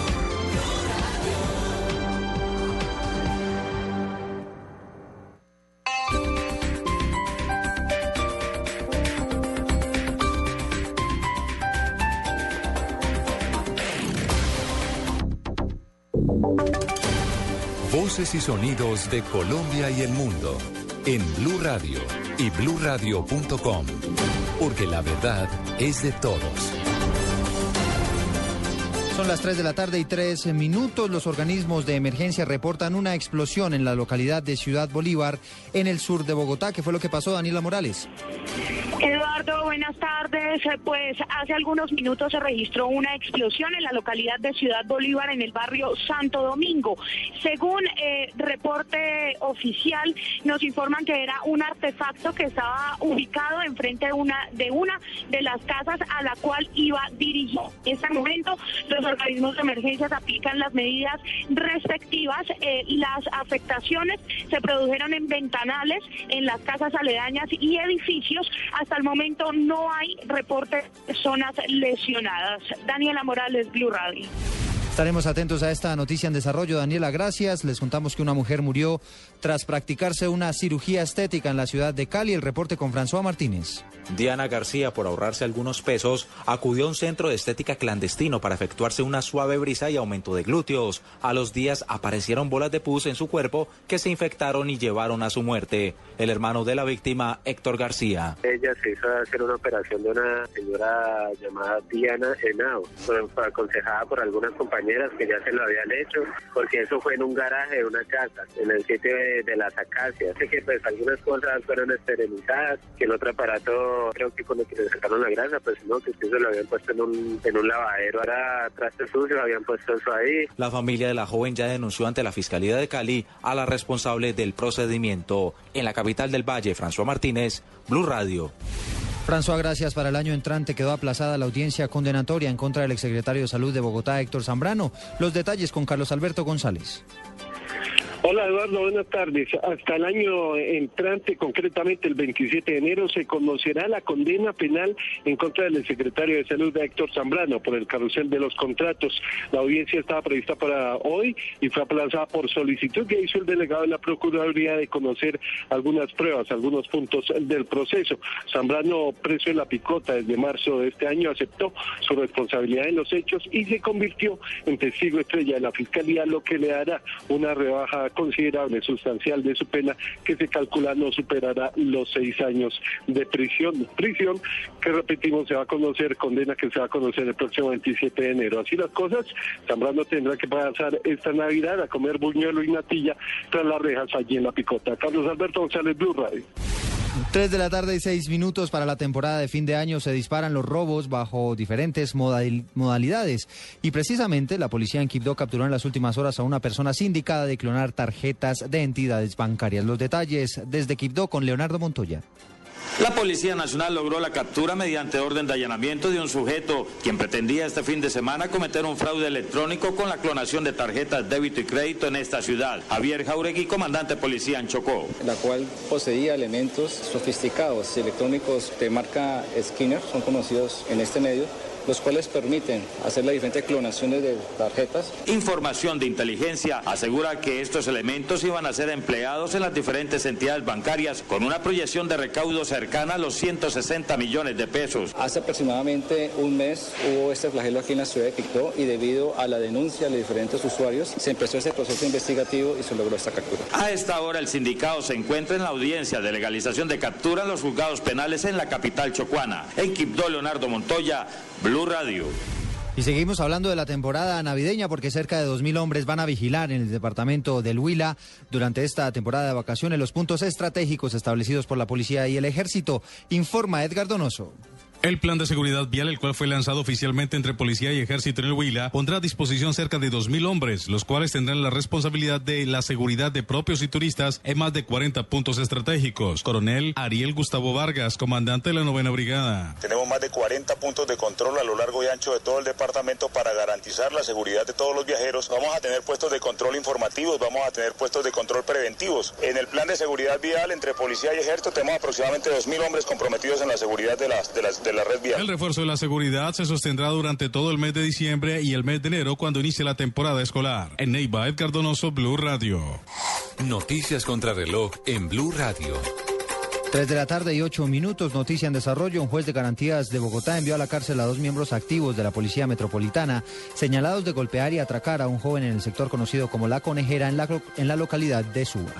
Y sonidos de Colombia y el mundo en Blue Radio y bluradio.com, porque la verdad es de todos. Son las 3 de la tarde y 3 minutos. Los organismos de emergencia reportan una explosión en la localidad de Ciudad Bolívar, en el sur de Bogotá. ¿Qué fue lo que pasó, Daniela Morales? Eduardo, buenas tardes. Eh, Pues hace algunos minutos se registró una explosión en la localidad de Ciudad Bolívar, en el barrio Santo Domingo. Según eh, reporte oficial, nos informan que era un artefacto que estaba ubicado enfrente de una de una de las casas a la cual iba dirigido. En este momento, los organismos de emergencias aplican las medidas respectivas. Eh, las afectaciones se produjeron en ventanales, en las casas aledañas y edificios. El momento no hay reporte de personas lesionadas. Daniela Morales, Blue Radio. Estaremos atentos a esta noticia en desarrollo. Daniela, gracias. Les contamos que una mujer murió tras practicarse una cirugía estética en la ciudad de Cali. El reporte con François Martínez. Diana García, por ahorrarse algunos pesos, acudió a un centro de estética clandestino para efectuarse una suave brisa y aumento de glúteos. A los días aparecieron bolas de pus en su cuerpo que se infectaron y llevaron a su muerte. El hermano de la víctima, Héctor García. Ella se hizo hacer una operación de una señora llamada Diana Henao, aconsejada por algunas compañeras que ya se lo habían hecho, porque eso fue en un garaje de una casa, en el sitio de, de las acacias. Así que pues algunas cosas fueron esterilizadas, que el otro aparato, creo que con el que le sacaron la grasa, pues no, que se lo habían puesto en un, en un lavadero, ahora traste sucio, habían puesto eso ahí. La familia de la joven ya denunció ante la Fiscalía de Cali a la responsable del procedimiento. En la capital del Valle, François Martínez, Blue Radio. François, gracias. Para el año entrante quedó aplazada la audiencia condenatoria en contra del exsecretario de Salud de Bogotá, Héctor Zambrano. Los detalles con Carlos Alberto González. Hola Eduardo, buenas tardes. Hasta el año entrante, concretamente el 27 de enero, se conocerá la condena penal en contra del secretario de Salud Héctor Zambrano por el carrusel de los contratos. La audiencia estaba prevista para hoy y fue aplazada por solicitud que hizo el delegado de la Procuraduría de conocer algunas pruebas, algunos puntos del proceso. Zambrano, preso en la picota desde marzo de este año, aceptó su responsabilidad en los hechos y se convirtió en testigo estrella de la Fiscalía, lo que le dará una rebaja considerable, sustancial de su pena, que se calcula no superará los seis años de prisión. Prisión que, repetimos, se va a conocer, condena que se va a conocer el próximo 27 de enero. Así las cosas, Zambrano tendrá que pasar esta Navidad a comer buñuelo y natilla tras las rejas allí en la picota. Carlos Alberto González, Blue Radio. 3 de la tarde y 6 minutos para la temporada de fin de año se disparan los robos bajo diferentes modal- modalidades y precisamente la policía en Quibdó capturó en las últimas horas a una persona sindicada de clonar tarjetas de entidades bancarias. Los detalles desde Quibdó con Leonardo Montoya. La Policía Nacional logró la captura mediante orden de allanamiento de un sujeto quien pretendía este fin de semana cometer un fraude electrónico con la clonación de tarjetas débito y crédito en esta ciudad. Javier Jauregui, comandante policía en Chocó. la cual poseía elementos sofisticados electrónicos de marca Skinner, son conocidos en este medio, los cuales permiten hacer las diferentes clonaciones de tarjetas. Información de inteligencia asegura que estos elementos iban a ser empleados en las diferentes entidades bancarias con una proyección de recaudo cercana a los 160 millones de pesos. Hace aproximadamente un mes hubo este flagelo aquí en la ciudad de Quito y debido a la denuncia de diferentes usuarios se empezó ese proceso investigativo y se logró esta captura. A esta hora el sindicato se encuentra en la audiencia de legalización de captura en los juzgados penales en la capital chocuana. En Quibdó, Leonardo Montoya, Blue Radio. Y seguimos hablando de la temporada navideña porque cerca de 2.000 hombres van a vigilar en el departamento del Huila durante esta temporada de vacaciones los puntos estratégicos establecidos por la policía y el ejército, informa Edgar Donoso. El plan de seguridad vial, el cual fue lanzado oficialmente entre policía y ejército en el Huila, pondrá a disposición cerca de 2.000 hombres, los cuales tendrán la responsabilidad de la seguridad de propios y turistas en más de 40 puntos estratégicos. Coronel Ariel Gustavo Vargas, comandante de la novena brigada. Tenemos más de 40 puntos de control a lo largo y ancho de todo el departamento para garantizar la seguridad de todos los viajeros. Vamos a tener puestos de control informativos, vamos a tener puestos de control preventivos. En el plan de seguridad vial entre policía y ejército tenemos aproximadamente 2.000 hombres comprometidos en la seguridad de las, de las, de la red vial. El refuerzo de la seguridad se sostendrá durante todo el mes de diciembre y el mes de enero cuando inicie la temporada escolar. En Neiva, Edgar Donoso, Blue Radio. Noticias contra reloj en Blue Radio. 3 de la tarde y 8 minutos, noticia en desarrollo. Un juez de garantías de Bogotá envió a la cárcel a dos miembros activos de la Policía Metropolitana, señalados de golpear y atracar a un joven en el sector conocido como La Conejera en la, en la localidad de Suba.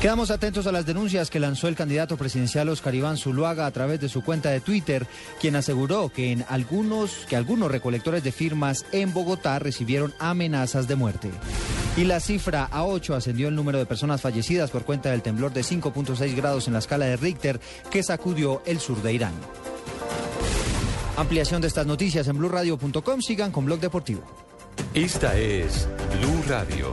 Quedamos atentos a las denuncias que lanzó el candidato presidencial Oscar Iván Zuluaga a través de su cuenta de Twitter, quien aseguró que en algunos que algunos recolectores de firmas en Bogotá recibieron amenazas de muerte. Y la cifra a 8 ascendió el número de personas fallecidas por cuenta del temblor de 5.6 grados en la escala de Richter que sacudió el sur de Irán. Ampliación de estas noticias en blurradio.com. Sigan con Blog Deportivo. Esta es Blue Radio.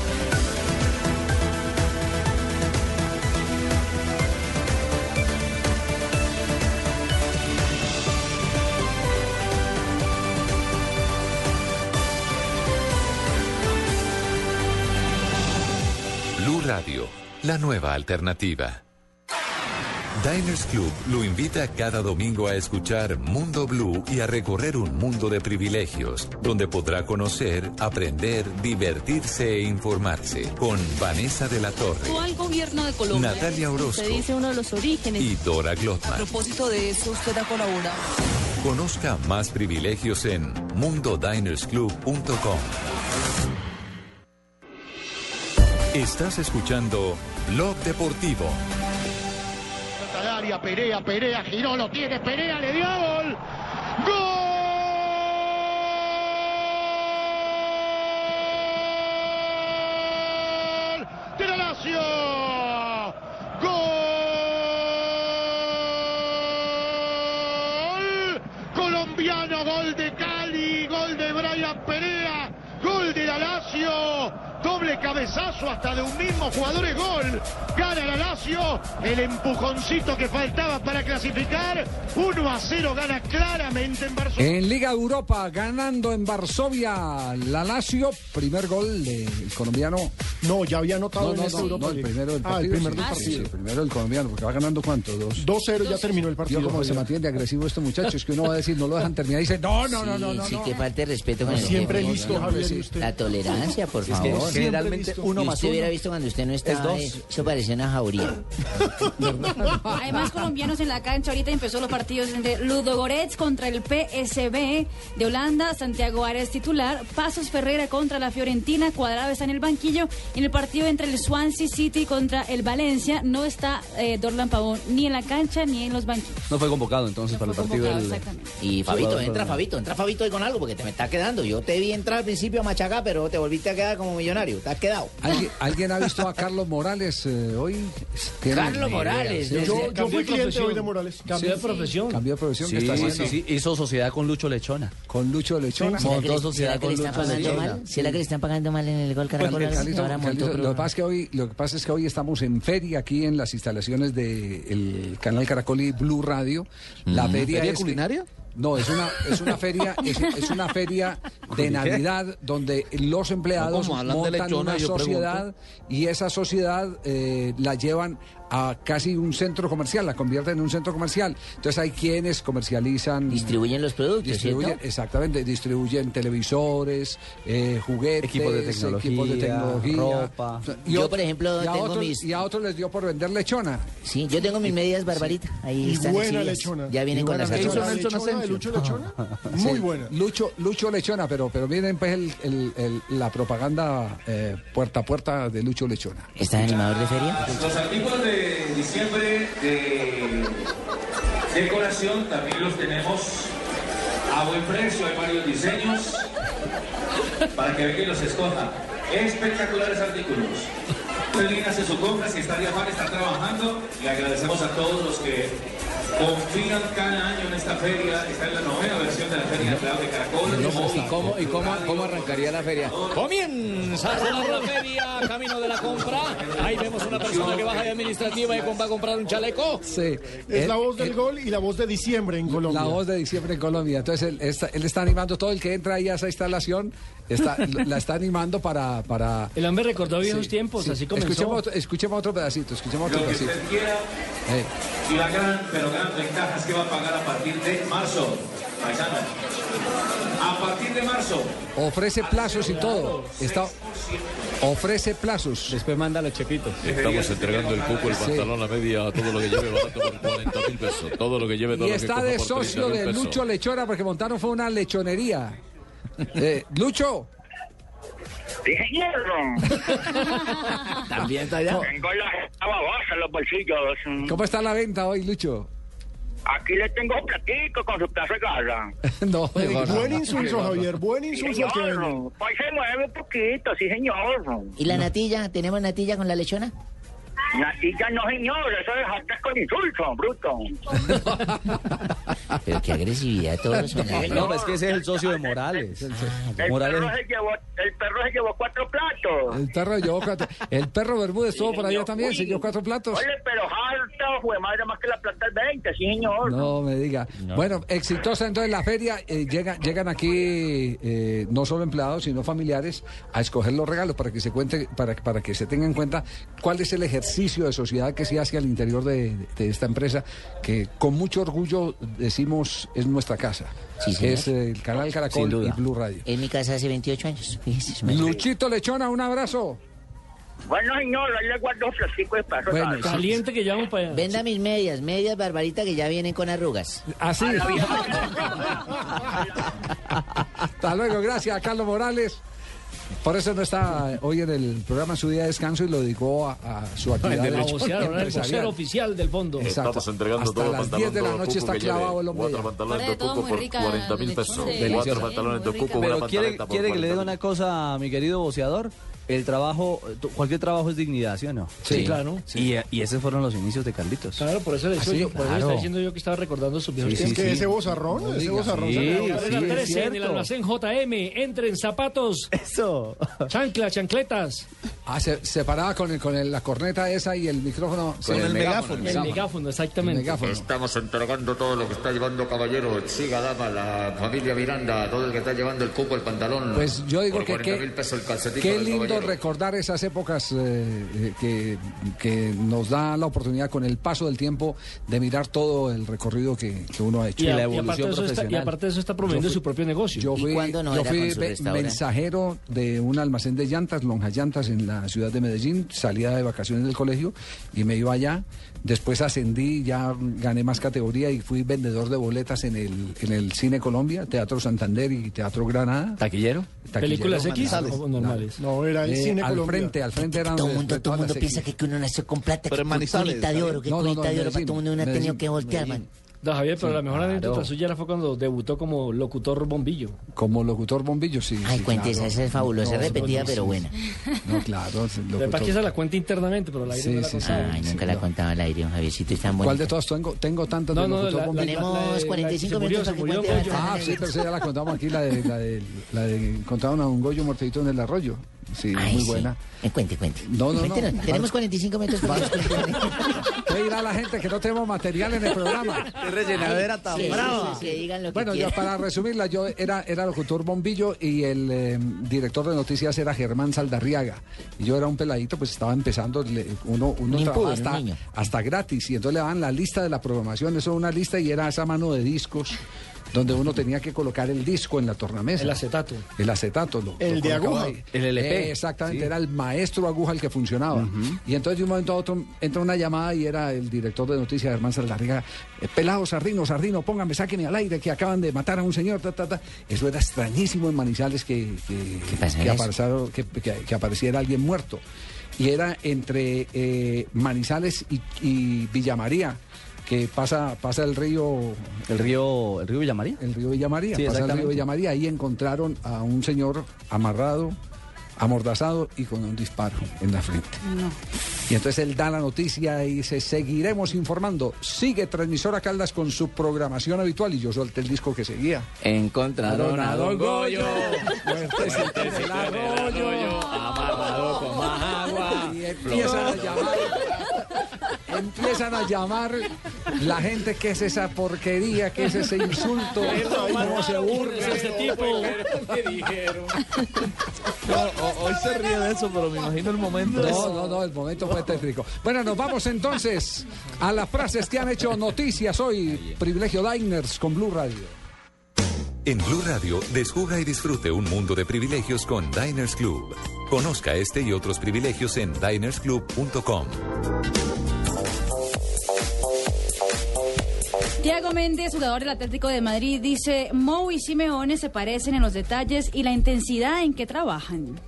la nueva alternativa. Diners Club lo invita cada domingo a escuchar Mundo Blue y a recorrer un mundo de privilegios, donde podrá conocer, aprender, divertirse e informarse con Vanessa de la Torre, Actual gobierno de Colombia. Natalia Orozco Se dice uno de los orígenes. y Dora A Glotman. propósito de eso, usted ha colaborado. Conozca más privilegios en mundodinersclub.com. Estás escuchando Blog Deportivo. área, Perea, Perea, giró, lo tiene, Perea, le dio gol. ¡Gol! ¡De la Lazio! ¡Gol! Colombiano, gol de Cali, gol de Brian Perea, gol de la Lazio. Doble cabezazo hasta de un mismo jugador es gol. Gana la Lazio. El empujoncito que faltaba para clasificar. 1 a 0 gana claramente en Varsovia. En Liga Europa, ganando en Varsovia, la Lazio, primer gol del colombiano. No, ya había anotado No, en no, esta no, Europa no, el primero del Ah, partido. el primer sí, del sí, partido. sí, el primero del colombiano, porque va ganando cuánto, dos. 2-0 ya terminó el partido. Yo como se mantiene agresivo este muchacho, es que uno va a decir, no lo dejan terminar y dice, no, no, no, no, no. Sí, no. que falta de respeto con el Siempre jefe. listo, Javier. La tolerancia, por Es que favor. Generalmente realmente uno más usted hubiera visto cuando usted no estaba, dos. eso, eso parecía una jauría. Hay más colombianos en la cancha. Ahorita empezó los partidos entre Ludo Goretz contra el PSB de Holanda, Santiago Ares titular, Pasos Ferreira contra la Fiorentina, Cuadrado está en el banquillo. En el partido entre el Swansea City contra el Valencia no está eh, Dorlan Pavón ni en la cancha ni en los banquillos. No fue convocado entonces para el partido del... exactamente. Y Fabito, entra. Fabito, entra Fabito hoy con algo porque te me está quedando. Yo te vi entrar al principio a machacar, pero te volviste a quedar como millonario. Te has quedado. ¿Alguien, alguien ha visto a Carlos Morales eh, hoy? ¿Tiene Carlos? Morales, Sí. desde- Yo, yo fui cliente hoy de Morales. Cambió de profesión. Cambió de profesión. Sí, ¿qué está sí, haciendo? sí, hizo sociedad con Lucho Lechona. Con Lucho Lechona. ¿Será que, Montó le, sociedad será que con le están Lucho pagando Lechona. mal? ¿Será que le están pagando mal en el gol? Pues, Carlito, Ahora montó Carlito, lo, que programa. pasa es que hoy, lo que pasa es que hoy estamos en feria aquí en las instalaciones del canal Caracol y Blue Radio. La Mm. feria ¿Feria es- culinaria? No, es una, es una feria, es, es una feria de. Navidad donde los empleados No, montan lechona, una sociedad y esa sociedad eh, la llevan a casi un centro comercial, la convierten en un centro comercial. Entonces hay quienes comercializan. Distribuyen los productos, Distribuyen, ¿cierto? exactamente, distribuyen televisores, eh, juguetes, Equipos de tecnología, equipos de tecnología. ropa. Y Yo, por ejemplo, y a tengo otros, mis- y a otros les dio por vender lechona. Sí, yo tengo mis medias Barbarita. Ahí Y están buena lechona. Ya vienen Y con las lechona. achuras. ¿La lechona Lucho Lechona? Muy Sí, buena. Lucho, Lucho Lechona, pero, pero miren pues el- el- el- la propaganda eh, puerta a puerta de Lucho Lechona. ¿Estás animador de feria? Los artículos de diciembre de decoración también los tenemos a buen precio, hay varios diseños para que vean que los escoja. Espectaculares artículos. Usted hace su compra, si está de afán, está trabajando. Le agradecemos a todos los que confían cada año en esta feria. Está en la novena versión de la Feria de Caracol. ¿Y cómo, y cómo, cómo arrancaría la feria? Comienza a sonar la feria, camino de la compra. Ahí vemos una persona que baja de administrativa y va a comprar un chaleco. Sí. Es Él- la voz del gol y la voz de diciembre en Colombia. La voz de diciembre en Colombia. Entonces él está, él está animando todo el que entra ahí a esa instalación, está, la está animando para... para El hombre recordó viejos Sí, tiempos, sí. así comenzó. Escuchemos, otro- escuchemos otro pedacito, escuchemos otro Lo que pedacito. usted quiera Eh, y la gran, pero gran ventaja es que va a pagar a partir de marzo. Paisano. A partir de marzo. ofrece plazos y todo. Está, ofrece plazos. Después manda los chepitos. Estamos entregando el cupo, el Sí. pantalón, la media, todo lo que lleve barato por 40 mil pesos. Todo lo que lleve, todo Y lo que está de socio 30.000 de pesos. Lucho Lechona porque montaron fue una lechonería. Eh, Lucho. También está allá. Tengo la en los bolsillos. ¿Cómo está la venta hoy, Lucho? Aquí le tengo un platico con su plaza de casa. no, me diga. Buen insulso, Javier. Buen Sí, insulso al que señor. Pues se mueve un poquito, sí, señor. ¿Y la natilla? ¿Tenemos natilla con la lechona? Natilla no, señor. Eso es hasta con insulto, bruto. Pero qué agresividad todos. No, pues es que ese es el socio de Morales. El Morales. perro, se llevó, el perro se llevó cuatro platos. El perro llevó cuatro. El perro Bermúdez estuvo por allá también, Uy. se llevó cuatro platos. Oye, pero harta, fue madre más que la plata del 20, sí, señor. No me diga. Bueno, exitosa entonces la feria. eh, llega- llegan aquí eh, no solo empleados, sino familiares a escoger los regalos para que se cuente, para, para que se tenga en cuenta cuál es el ejercicio de sociedad que se hace al interior de, de esta empresa, que con mucho orgullo decimos es nuestra casa. Sí, que señor. es el canal Caracol y Blue Radio. En mi casa hace 28 años. Fíjese. Luchito Lechona, un abrazo. Bueno, señor, ahí le guardo un de perro. Bueno, ¿sabes? Caliente que llamo para allá. Venda mis medias, medias Barbarita que ya vienen con arrugas. Así. Hasta luego, gracias a Carlos Morales. Por eso no está hoy en el programa en su día de descanso y lo dedicó a, a su actividad ahora el vocero oficial del fondo. Exacto. Estamos entregando Hasta todo las pantalón, 10 de la noche está clavado el hombre. Cuatro pantalones de de muy por rica 40 mil pesos. Cuatro pantalones de rica. una Pero quiere, pantaleta por quiere que le 40 diga una cosa a mi querido boceador. El trabajo, cualquier trabajo es dignidad, ¿sí o no? Sí, claro. Y, y esos fueron los inicios de Carlitos. Claro, por eso le ¿Ah, sí? yo, por eso Claro. estaba diciendo yo que estaba recordando sus viejos Sí, sí, Es que sí. ese bozarrón, No ese bozarrón. Sí, se le va a- Carrera sí, es 13 en el almacén JM. Entren zapatos, Eso. chanclas, chancletas. Ah, se, se paraba con, el, con el- la corneta esa y el micrófono. Con el megáfono. El megáfono, exactamente. El megáfono. Estamos entregando todo lo que está llevando caballero, siga dama, la familia Miranda, todo el que está llevando el cupo, el pantalón. Pues yo digo Por que 40 qué- mil pesos el calcetín Qué del lindo recordar esas épocas eh, eh, que, que nos da la oportunidad con el paso del tiempo de mirar todo el recorrido que, que uno ha hecho. Y, a- y aparte de eso está, y aparte de eso está promoviendo fui- su propio negocio. Yo fui, yo fui ve- mensajero de un almacén de llantas, Lonja Llantas, en la ciudad de Medellín. Salía de vacaciones del colegio y me iba allá. Después ascendí, ya gané más categoría y fui vendedor de boletas en el, en el Cine Colombia, Teatro Santander y Teatro Granada. ¿Taquillero? ¿Películas X o normales? No, era el Eh, Cine al Colombia. frente, al frente eran Todo el mundo, todo mundo piensa X. que uno nació con plata, Pero que culita de oro, que No, no, no, de oro, para todo el mundo uno ha tenido que voltear, man. No, Javier, pero la mejor Claro. anécdota suya fue cuando debutó como locutor bombillo. Como locutor bombillo, sí. Ay, sí, cuente esa, claro. esa es fabulosa, No, repetida, no, pero sí, buena. No, claro. locutor. que esa la cuenta internamente, pero la aire Sí, no la sí, sí. contaba. Ay, nunca la contaba al aire, don Javiercito, es tan ¿Cuál bonita. de todas tengo? Tengo tantas No, de no, locutor la- bombillo. Tenemos la de- 45 la que se minutos para que murió cuente Ah, sí, pero esa ya la contamos aquí, la de, la de, la de encontraron a un Goyo muertito en el arroyo. Sí, Ay, muy sí. buena. Eh, cuente, cuente. No, no, Tenemos 45 minutos para que nos cuente. ¿Qué dirá la gente que no tenemos material en el programa? Qué rellenadera tan Sí, brava. sí, que digan lo que Bueno, yo para resumirla, yo era, era locutor bombillo y el eh, director de noticias era Germán Saldarriaga. Y yo era un peladito, pues estaba empezando, le- uno, uno Un un hasta, hasta gratis y entonces le daban la lista de la programación, eso era una lista y era esa mano de discos donde uno tenía que colocar el disco en la tornamesa. El acetato. El acetato. Lo, El lo de aguja. ahí. El LP. Eh, exactamente, Sí. era el maestro aguja el que funcionaba. Y entonces de un momento a otro entra una llamada y era el director de noticias, Germán Saldarriga, eh, pelado Sardino, Sardino, póngame, sáqueme al aire que acaban de matar a un señor, ta, ta, ta. Eso era extrañísimo en Manizales que, que, pasa que que, que- que apareciera alguien muerto. Y era entre eh, Manizales y, y Villa María, que pasa, pasa el río El río, el río Villamaría. el río Villa María, Sí, pasa el río exactamente. Villa María, ahí encontraron a un señor amarrado, amordazado y con un disparo en la frente. Y entonces él da la noticia y dice, seguiremos informando. Sigue Transmisora Caldas con su programación habitual y yo solté el disco que seguía. Encontraron a Don Goyo. El arroyo. Amarrado con más agua. Y empiezan a llamar. Empiezan a llamar la gente que es esa porquería, que es ese insulto, cómo se burla. Ese tipo. hoy se ríe de eso, pero me imagino el momento. No, no, no, el momento fue tétrico. Bueno, nos vamos entonces a las frases que han hecho noticias hoy. Privilegio Diners con Blue Radio. En Blue Radio, descubra y disfrute un mundo de privilegios con Diners Club. Conozca este y otros privilegios en dinersclub.com. Tiago Méndez, jugador del Atlético de Madrid, dice, Mou y Simeone se parecen en los detalles y la intensidad en que trabajan.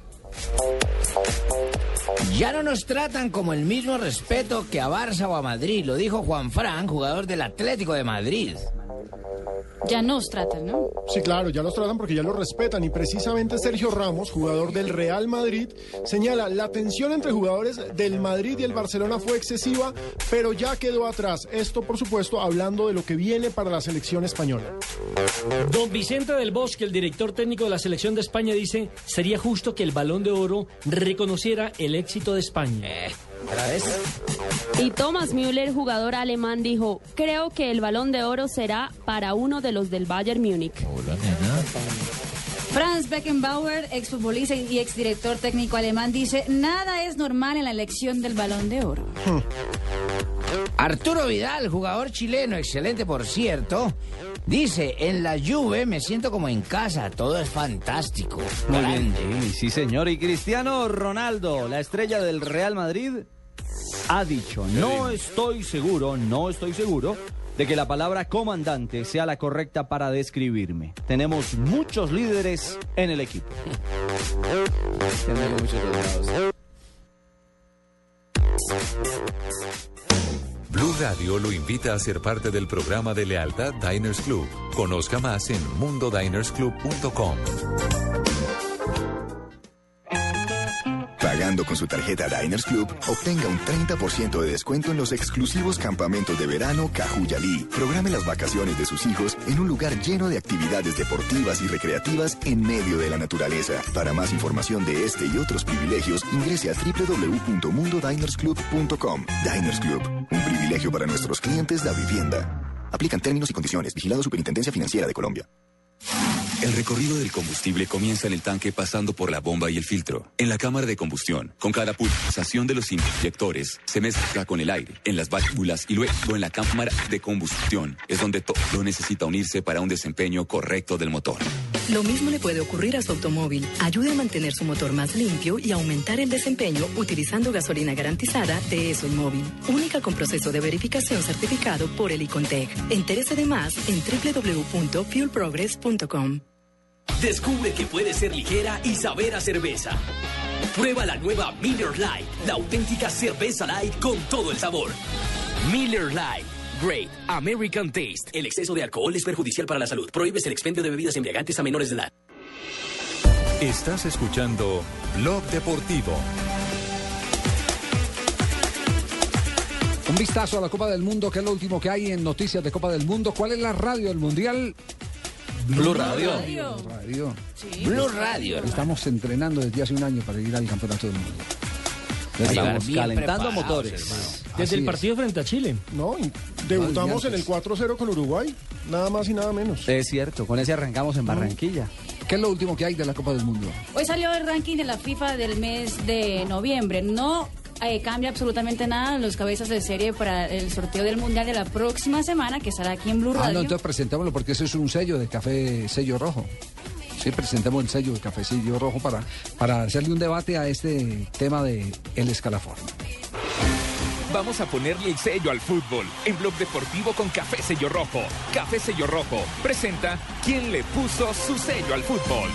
Ya no nos tratan como el mismo respeto que a Barça o a Madrid, lo dijo Juan Fran, jugador del Atlético de Madrid. Ya nos tratan, ¿no? Sí, claro, ya los tratan porque ya los respetan y precisamente Sergio Ramos, jugador del Real Madrid, señala la tensión entre jugadores del Madrid y el Barcelona fue excesiva, pero ya quedó atrás. Esto, por supuesto, hablando de lo que viene para la selección española. Don Vicente del Bosque, el director técnico de la selección de España, dice, sería justo que el Balón de Oro reconociera el éxito de España. Y Thomas Müller, jugador alemán, dijo, creo que el balón de oro será para uno de los del Bayern Múnich. Franz Beckenbauer, exfutbolista y exdirector técnico alemán, dice, nada es normal en la elección del balón de oro. Arturo Vidal, jugador chileno, excelente por cierto, dice, en la Juve me siento como en casa, todo es fantástico. Muy bien, Grande. sí, señor. Y Cristiano Ronaldo, la estrella del Real Madrid, ha dicho, no estoy seguro, no estoy seguro de que la palabra comandante sea la correcta para describirme. Tenemos muchos líderes en el equipo. Tenemos muchos. Blue Radio lo invita a ser parte del programa de lealtad Diners Club. Conozca más en mundodinersclub.com. Con su tarjeta Diners Club, obtenga un 30% de descuento en los exclusivos campamentos de verano Cajuyalí. Programe las vacaciones de sus hijos en un lugar lleno de actividades deportivas y recreativas en medio de la naturaleza. Para más información de este y otros privilegios, ingrese a www.mundodinersclub.com. Diners Club, un privilegio para nuestros clientes da vivienda. Aplican términos y condiciones. Vigilado Superintendencia Financiera de Colombia. El recorrido del combustible comienza en el tanque pasando por la bomba y el filtro, en la cámara de combustión. Con cada pulsación de los inyectores se mezcla con el aire, en las válvulas y luego en la cámara de combustión. Es donde todo necesita unirse para un desempeño correcto del motor. Lo mismo le puede ocurrir a su automóvil. Ayude a mantener su motor más limpio y aumentar el desempeño utilizando gasolina garantizada de ESOL Móvil. Única con proceso de verificación certificado por el Icontec. Entérese de más en www.fuelprogress.com. Descubre que puede ser ligera y saber a cerveza. Prueba la nueva Miller Lite, la auténtica cerveza light con todo el sabor. Miller Lite. Great American Taste. El exceso de alcohol es perjudicial para la salud. Prohíbes el expendio de bebidas embriagantes a menores de edad. Estás escuchando Blog Deportivo. Un vistazo a la Copa del Mundo, que es lo último que hay en noticias de Copa del Mundo. ¿Cuál es la radio del Mundial? Blue Radio. Blue Radio. Blue Radio. Estamos entrenando desde hace un año para ir al Campeonato del Mundo. Estamos calentando motores. Desde Así el es. partido frente a Chile. No, debutamos en el 4-0 con Uruguay. Nada más y nada menos. Es cierto, con ese arrancamos en Barranquilla. ¿Qué es lo último que hay de la Copa del Mundo? Hoy salió el ranking de la FIFA del mes de noviembre. No eh, cambia absolutamente nada los cabezas de serie para el sorteo del Mundial de la próxima semana, que estará aquí en Blue Ah, Radio. no, entonces presentémoslo porque ese es un sello de café sello rojo. Sí, presentemos el sello de cafecillo rojo para, para hacerle un debate a este tema de el escalafón. Vamos a ponerle el sello al fútbol en Blog Deportivo con Café Sello Rojo. Café Sello Rojo presenta quién le puso su sello al fútbol.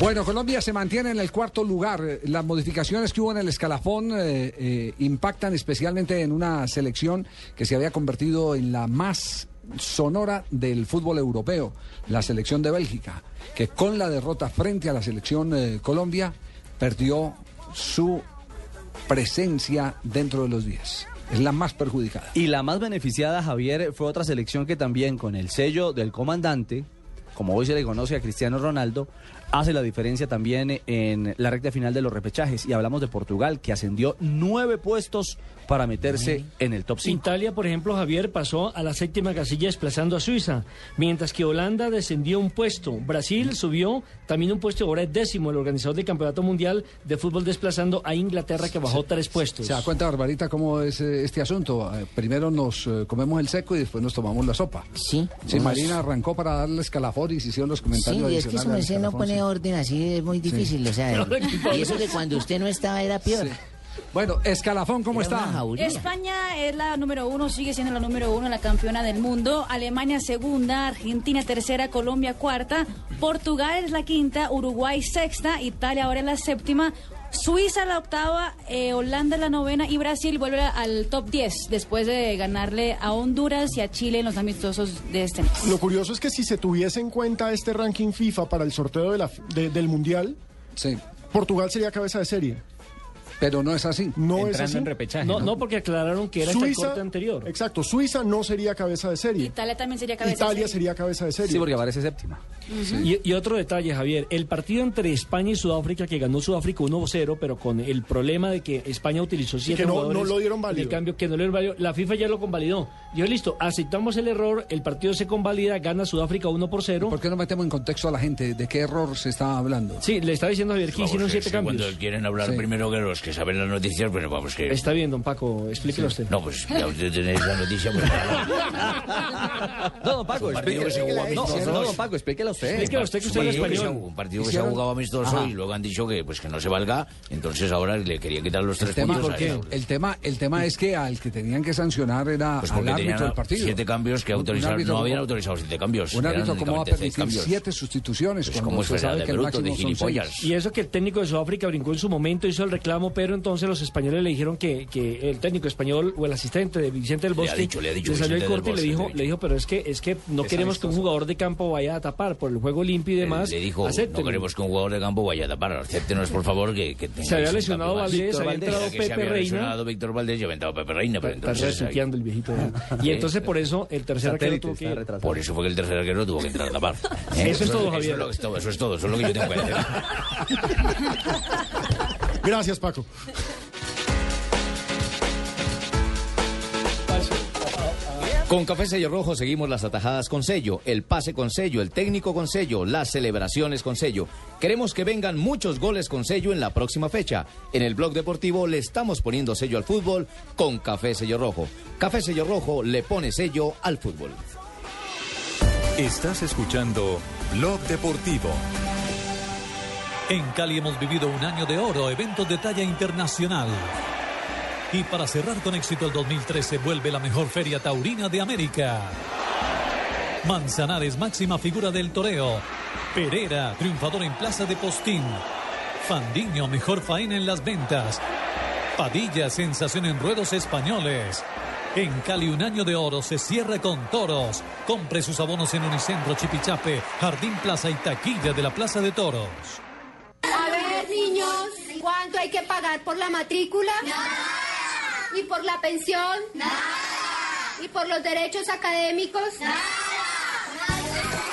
Bueno, Colombia se mantiene en el cuarto lugar. Eh, Las modificaciones que hubo en el escalafón eh, eh, impactan especialmente en una selección que se había convertido en la más sonora del fútbol europeo, la selección de Bélgica, que con la derrota frente a la selección eh, Colombia perdió su presencia dentro de los 10. Es la más perjudicada. Y la más beneficiada, Javier, fue otra selección que también con el sello del comandante, como hoy se le conoce a Cristiano Ronaldo, hace la diferencia también en la recta final de los repechajes. Y hablamos de Portugal, que ascendió nueve puestos para meterse en el top 5. Italia, por ejemplo, Javier pasó a la séptima casilla desplazando a Suiza, mientras que Holanda descendió un puesto. Brasil subió también un puesto, ahora es décimo el organizador del Campeonato Mundial de Fútbol desplazando a Inglaterra que bajó tres puestos. ¿Se da cuenta, Barbarita, cómo es eh, este asunto? Eh, primero nos eh, comemos el seco y después nos tomamos la sopa. Sí. Sí, Marina arrancó para darle se hicieron los Sí, comentarios y es que no escalafón, pone orden así, es muy difícil, o sea. y eso que cuando usted no estaba era peor. Bueno, Escalafón, ¿cómo está? España es la número uno, sigue siendo la número uno, la campeona del mundo. Alemania segunda, Argentina tercera, Colombia cuarta, Portugal es la quinta, Uruguay sexta, Italia ahora es la séptima. Suiza la octava, eh, Holanda la novena y Brasil vuelve al top 10 después de ganarle a Honduras y a Chile en los amistosos de este mes. Lo curioso es que si se tuviese en cuenta este ranking FIFA para el sorteo de la, de- del Mundial, Portugal sería cabeza de serie. Pero no es así. No es así. No, no, porque aclararon que era hasta el Suiza, corte anterior. Exacto, Suiza no sería cabeza de serie. Italia también sería cabeza de Italia serie. sería cabeza de serie. Sí, porque aparece séptima. Y, y otro detalle, Javier, el partido entre España y Sudáfrica, que ganó Sudáfrica 1-0, pero con el problema de que España utilizó siete que no- jugadores no lo dieron válido. del cambio, que no lo dieron válido, la FIFA ya lo convalidó. Dijo, listo, aceptamos el error, el partido se convalida, gana Sudáfrica 1 por 0. ¿Por qué no metemos en contexto a la gente de qué error se está hablando? Sí, le estaba diciendo a Javier que Vamos, hicieron que siete si cambios. Cuando quieren hablar Sí. primero que los que saben las noticias, pues vamos que... Está bien, don Paco, explíquelo usted. No, pues ya usted tenéis la noticia. Pues, No, don Paco, jugó no, no, don Paco, explíquelo usted. Explíquelo usted que Un usted es partido que se- español. Un partido que se ha jugado amistoso Ajá. y luego han dicho que pues que no se valga, entonces ahora le querían quitar los tres El tema, puntos. a él. el, tema, el tema es que al que tenían que sancionar era Pues al porque árbitro del partido. siete cambios que Un- un autorizaron, árbitro no habían como- autorizado siete cambios. Un eran árbitro, ¿cómo va a únicamente permitir cambios. siete sustituciones? Pues cuando cómo se sabe de que el bruto, de máximo son gilipollas. Y eso que el técnico de Sudáfrica brincó en su momento, hizo el reclamo pero entonces los españoles le dijeron que, que el técnico español o el asistente de Vicente del Le ha Bosque dicho, le ha dicho salió Vicente del corte y le Bosque, dijo, le ha dicho. le dijo, pero es que es que no queremos que un jugador de campo vaya a tapar por el juego limpio y demás. Le dijo, acéptenlo". no queremos que un jugador de campo vaya a tapar. Acéptenos, por favor, que, que Se había lesionado. Valdés, había Valdés, entrado que se Pepe había Reina. lesionado Víctor Valdés y había entrado Pepe Reina, pero Está entonces... retuiteando el viejito. Y entonces por eso el tercer arquero tuvo que ir. Por eso fue que el tercer arquero tuvo que entrar a tapar. Eso es todo, Eso Javier. es, lo que es todo, eso es todo, eso es lo que yo tengo que decir. Gracias, Paco. Con Café Sello Rojo seguimos las atajadas con sello, el pase con sello, el técnico con sello, las celebraciones con sello. Queremos que vengan muchos goles con sello en la próxima fecha. En el blog deportivo le estamos poniendo sello al fútbol con Café Sello Rojo. Café Sello Rojo le pone sello al fútbol. Estás escuchando Blog Deportivo. En Cali hemos vivido un año de oro, eventos de talla internacional. Y para cerrar con éxito el 2013 vuelve la mejor feria taurina de América. Manzanares, máxima figura del toreo. Pereira, triunfador en Plaza de Postín. Fandiño, mejor faena en las ventas. Padilla, sensación en ruedos españoles. En Cali un año de oro se cierra con toros. Compre sus abonos en Unicentro Chipichape, Jardín Plaza y Taquilla de la Plaza de Toros. A ver, niños, ¿cuánto hay que pagar por la matrícula? ¿Y por la pensión? ¿Y por los derechos académicos?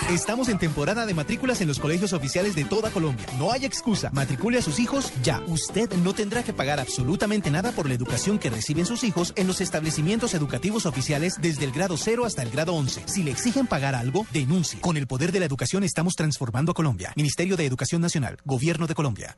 Estamos en temporada de matrículas en los colegios oficiales de toda Colombia. No hay excusa. Matricule a sus hijos ya. Usted no tendrá que pagar absolutamente nada por la educación que reciben sus hijos en los establecimientos educativos oficiales desde el grado 0 hasta el grado 11. Si le exigen pagar algo, denuncie. Con el poder de la educación estamos transformando a Colombia. Ministerio de Educación Nacional. Gobierno de Colombia.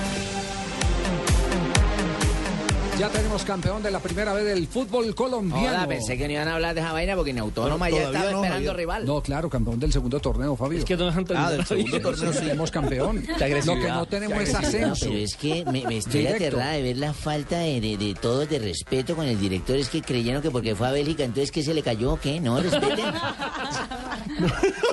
Ya tenemos campeón de la primera vez del fútbol colombiano. Hola, pensé que no iban a hablar de esa vaina porque en Autónoma ya estaba esperando rival. No, claro, campeón del segundo torneo, Fabio. Es que no dejan terminar. Ah, del segundo torneo tenemos campeón. Lo que no tenemos es No, ascenso. pero es que me, me estoy Directo. aterrada de ver la falta de, de, de todos de respeto con el director. Es que creyeron que porque fue a Bélgica, entonces que se le cayó o qué. No, respeten.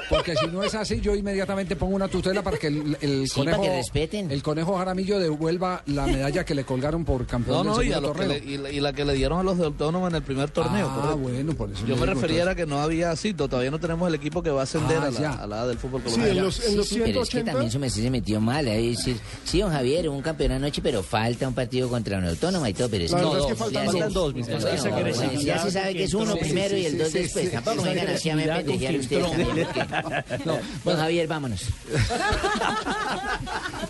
Porque si no es así, yo inmediatamente pongo una tutela para que el, el Sí, conejo, para que respeten. el conejo Jaramillo devuelva la medalla que le colgaron por campeón No, del no, y, a los que le- y la, y la que le dieron a los de Autónoma en el primer torneo. Ah, correcto. bueno, por eso Yo me refería entonces. a que no había cito, todavía no tenemos el equipo que va a ascender Ah, a, la, a la del fútbol colombiano. Sí, sí, pero es que también su merced se metió mal. Es decir, sí, don Javier, un campeón anoche, pero falta un partido contra una autónoma y todo. Pero es que verdad es que ya faltan- dos, bueno, agresividad ya se sabe que es uno primero y el dos después. Tampoco me digan así a me pendejear ustedes también. Don Javier, vámonos.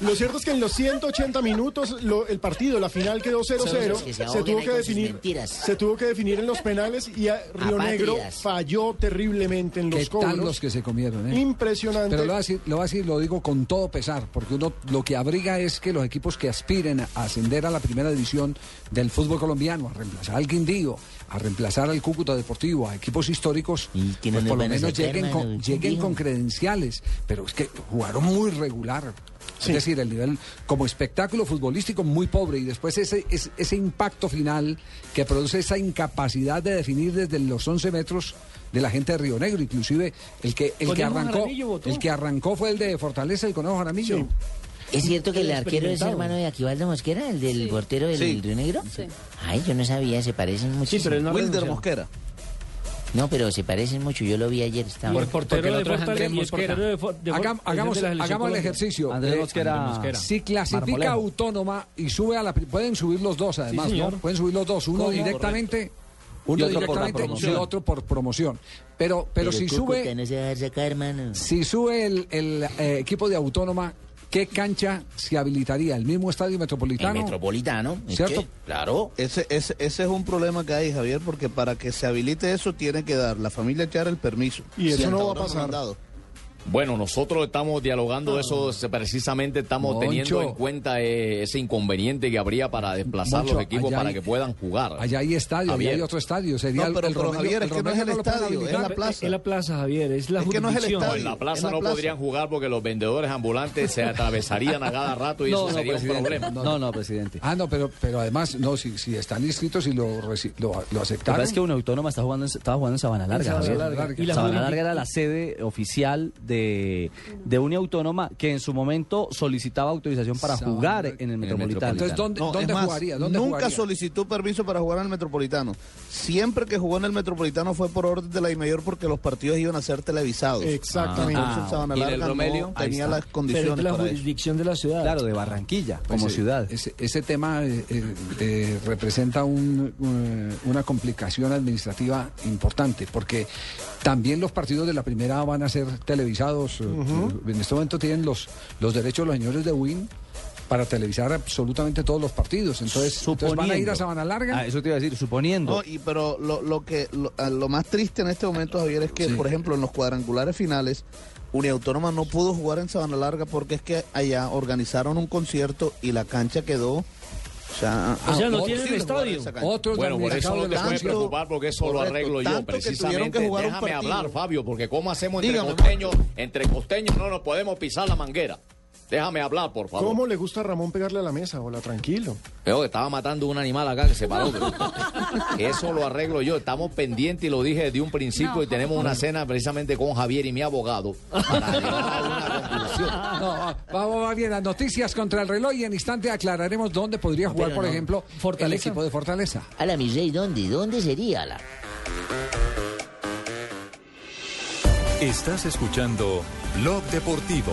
Lo cierto es que en los 180 minutos lo- el partido, la final quedó 0-0. Que se tuvo que definir, mentiras. se tuvo que definir en los penales y a Río Negro falló terriblemente en ¿Qué los tal cobros. los que se comieron? eh? Impresionante. Pero lo voy, a decir, lo voy a decir, lo digo con todo pesar, porque uno lo que abriga es que los equipos que aspiren a ascender a la primera división del fútbol colombiano, a reemplazar al Quindío, a reemplazar al Cúcuta Deportivo, a equipos históricos, que no pues por lo menos lleguen, con, ¿Quién lleguen con credenciales. Pero es que jugaron muy regular. Sí. Es decir, el nivel como espectáculo futbolístico muy pobre y después ese, ese, ese impacto final que produce esa incapacidad de definir desde los 11 metros de la gente de Río Negro, inclusive el que el que arrancó el que arrancó fue el de Fortaleza, el Conejo Jaramillo. ¿Es cierto que el El arquero es hermano de Aquivaldo Mosquera, el del portero del Sí. Río Negro? Ay, yo no sabía, se parecen muchísimo. pero no Wilder. Mosquera. No, pero se parecen mucho, yo lo vi ayer. Estaba... El portero de Fortaleza y el portero de, de Hagam- hagamos, de hagamos el ejercicio. Andrés Eh, Mosquera. Si clasifica Marmolejo. autónoma y sube a la... Pueden subir los dos, además, Sí, ¿no? Pueden subir los dos. Uno ¿Cómo? directamente... Uno Y por directamente y otro por promoción. Pero, pero, si Cúcuta sube... no se sacar, hermano. Si sube el, el, eh, equipo de Autónoma, ¿qué cancha se habilitaría? ¿El mismo estadio metropolitano? El Metropolitano. ¿es ¿Cierto? Claro. Ese, ese, ese es un problema que hay, Javier, porque para que se habilite eso tiene que dar la familia Char el permiso. Y eso no va a pasar. han dado. Bueno, nosotros estamos dialogando eso, se- precisamente estamos Moncho. teniendo en cuenta eh, ese inconveniente que habría para desplazar Moncho, los equipos para hay- que puedan jugar. Allá hay estadio, allá hay otro estadio. Sería No, el- pero- el, pero, Romelio- Javier, el es que no es Romelio el estadio, es la plaza. Es la plaza, Javier, es la Es que no es el jurisdicción. No, estadio. en la plaza en la no plaza. podrían jugar porque los vendedores ambulantes se atravesarían a cada rato y eso sería un problema. No, no, presidente. Ah, no, pero, pero además, no, si, si están inscritos y lo, lo, lo aceptaron. es que una autónoma está jugando, estaba jugando en Sabana Larga. Sabana. Larga era la sede oficial de, de Unia Autónoma que en su momento solicitaba autorización para jugar en el Metropolitano. Entonces, ¿dónde, No, dónde es más, jugaría? ¿Dónde nunca jugaría? solicitó permiso para jugar en el Metropolitano. Siempre que jugó en el Metropolitano fue por orden de la DIMAYOR porque los partidos iban a ser televisados. Exactamente. Entonces, Ah, ¿y no Romelio? Tenía las Pero es condiciones de la para eso. jurisdicción de la ciudad. Claro, de Barranquilla, como Pues, eh, ciudad. Ese, ese tema eh, eh, eh, representa un, una complicación administrativa importante, porque también los partidos de la primera van a ser televisados. eh, En este momento tienen los, los derechos los señores de Win para televisar absolutamente todos los partidos. Entonces, entonces van a ir a Sabana Larga. Ah, eso te iba a decir, suponiendo. No, y, pero lo, lo que lo, ah, lo más triste en este momento, Javier, es que, por ejemplo, en los cuadrangulares finales, Uniautónoma no pudo jugar en Sabana Larga porque es que allá organizaron un concierto y la cancha quedó. O sea, O sea, no tienen estadio. Otros Bueno, por eso no te puedes preocupar porque eso lo arreglo yo que precisamente. que jugar un Déjame hablar, Fabio, porque cómo hacemos entre Dígame, costeños, entre costeños no nos podemos pisar la manguera. Déjame hablar, por favor. ¿Cómo le gusta a Ramón pegarle a la mesa? Hola, tranquilo. Veo que estaba matando un animal acá que se paró. pero Eso lo arreglo yo. Estamos pendientes y lo dije desde un principio y tenemos una cena precisamente con Javier y mi abogado para llegar a una conclusión. No, va- vamos va bien. Las noticias contra el reloj y en instante aclararemos dónde podría jugar, pero por no. ejemplo, el Fortaleza. equipo de Fortaleza. A la mi rey, ¿dónde? ¿Dónde sería la? Estás escuchando Blog Deportivo.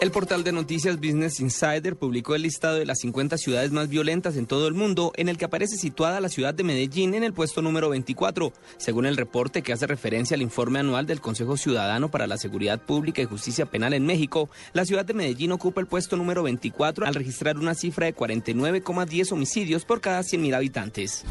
El portal de noticias Business Insider publicó el listado de las 50 ciudades más violentas en todo el mundo, en el que aparece situada la ciudad de Medellín en el puesto número 24, según el reporte que hace referencia al informe anual del Consejo Ciudadano para la Seguridad Pública y Justicia Penal en México. La ciudad de Medellín ocupa el puesto número 24 al registrar una cifra de 49,10 homicidios por cada 100.000 habitantes.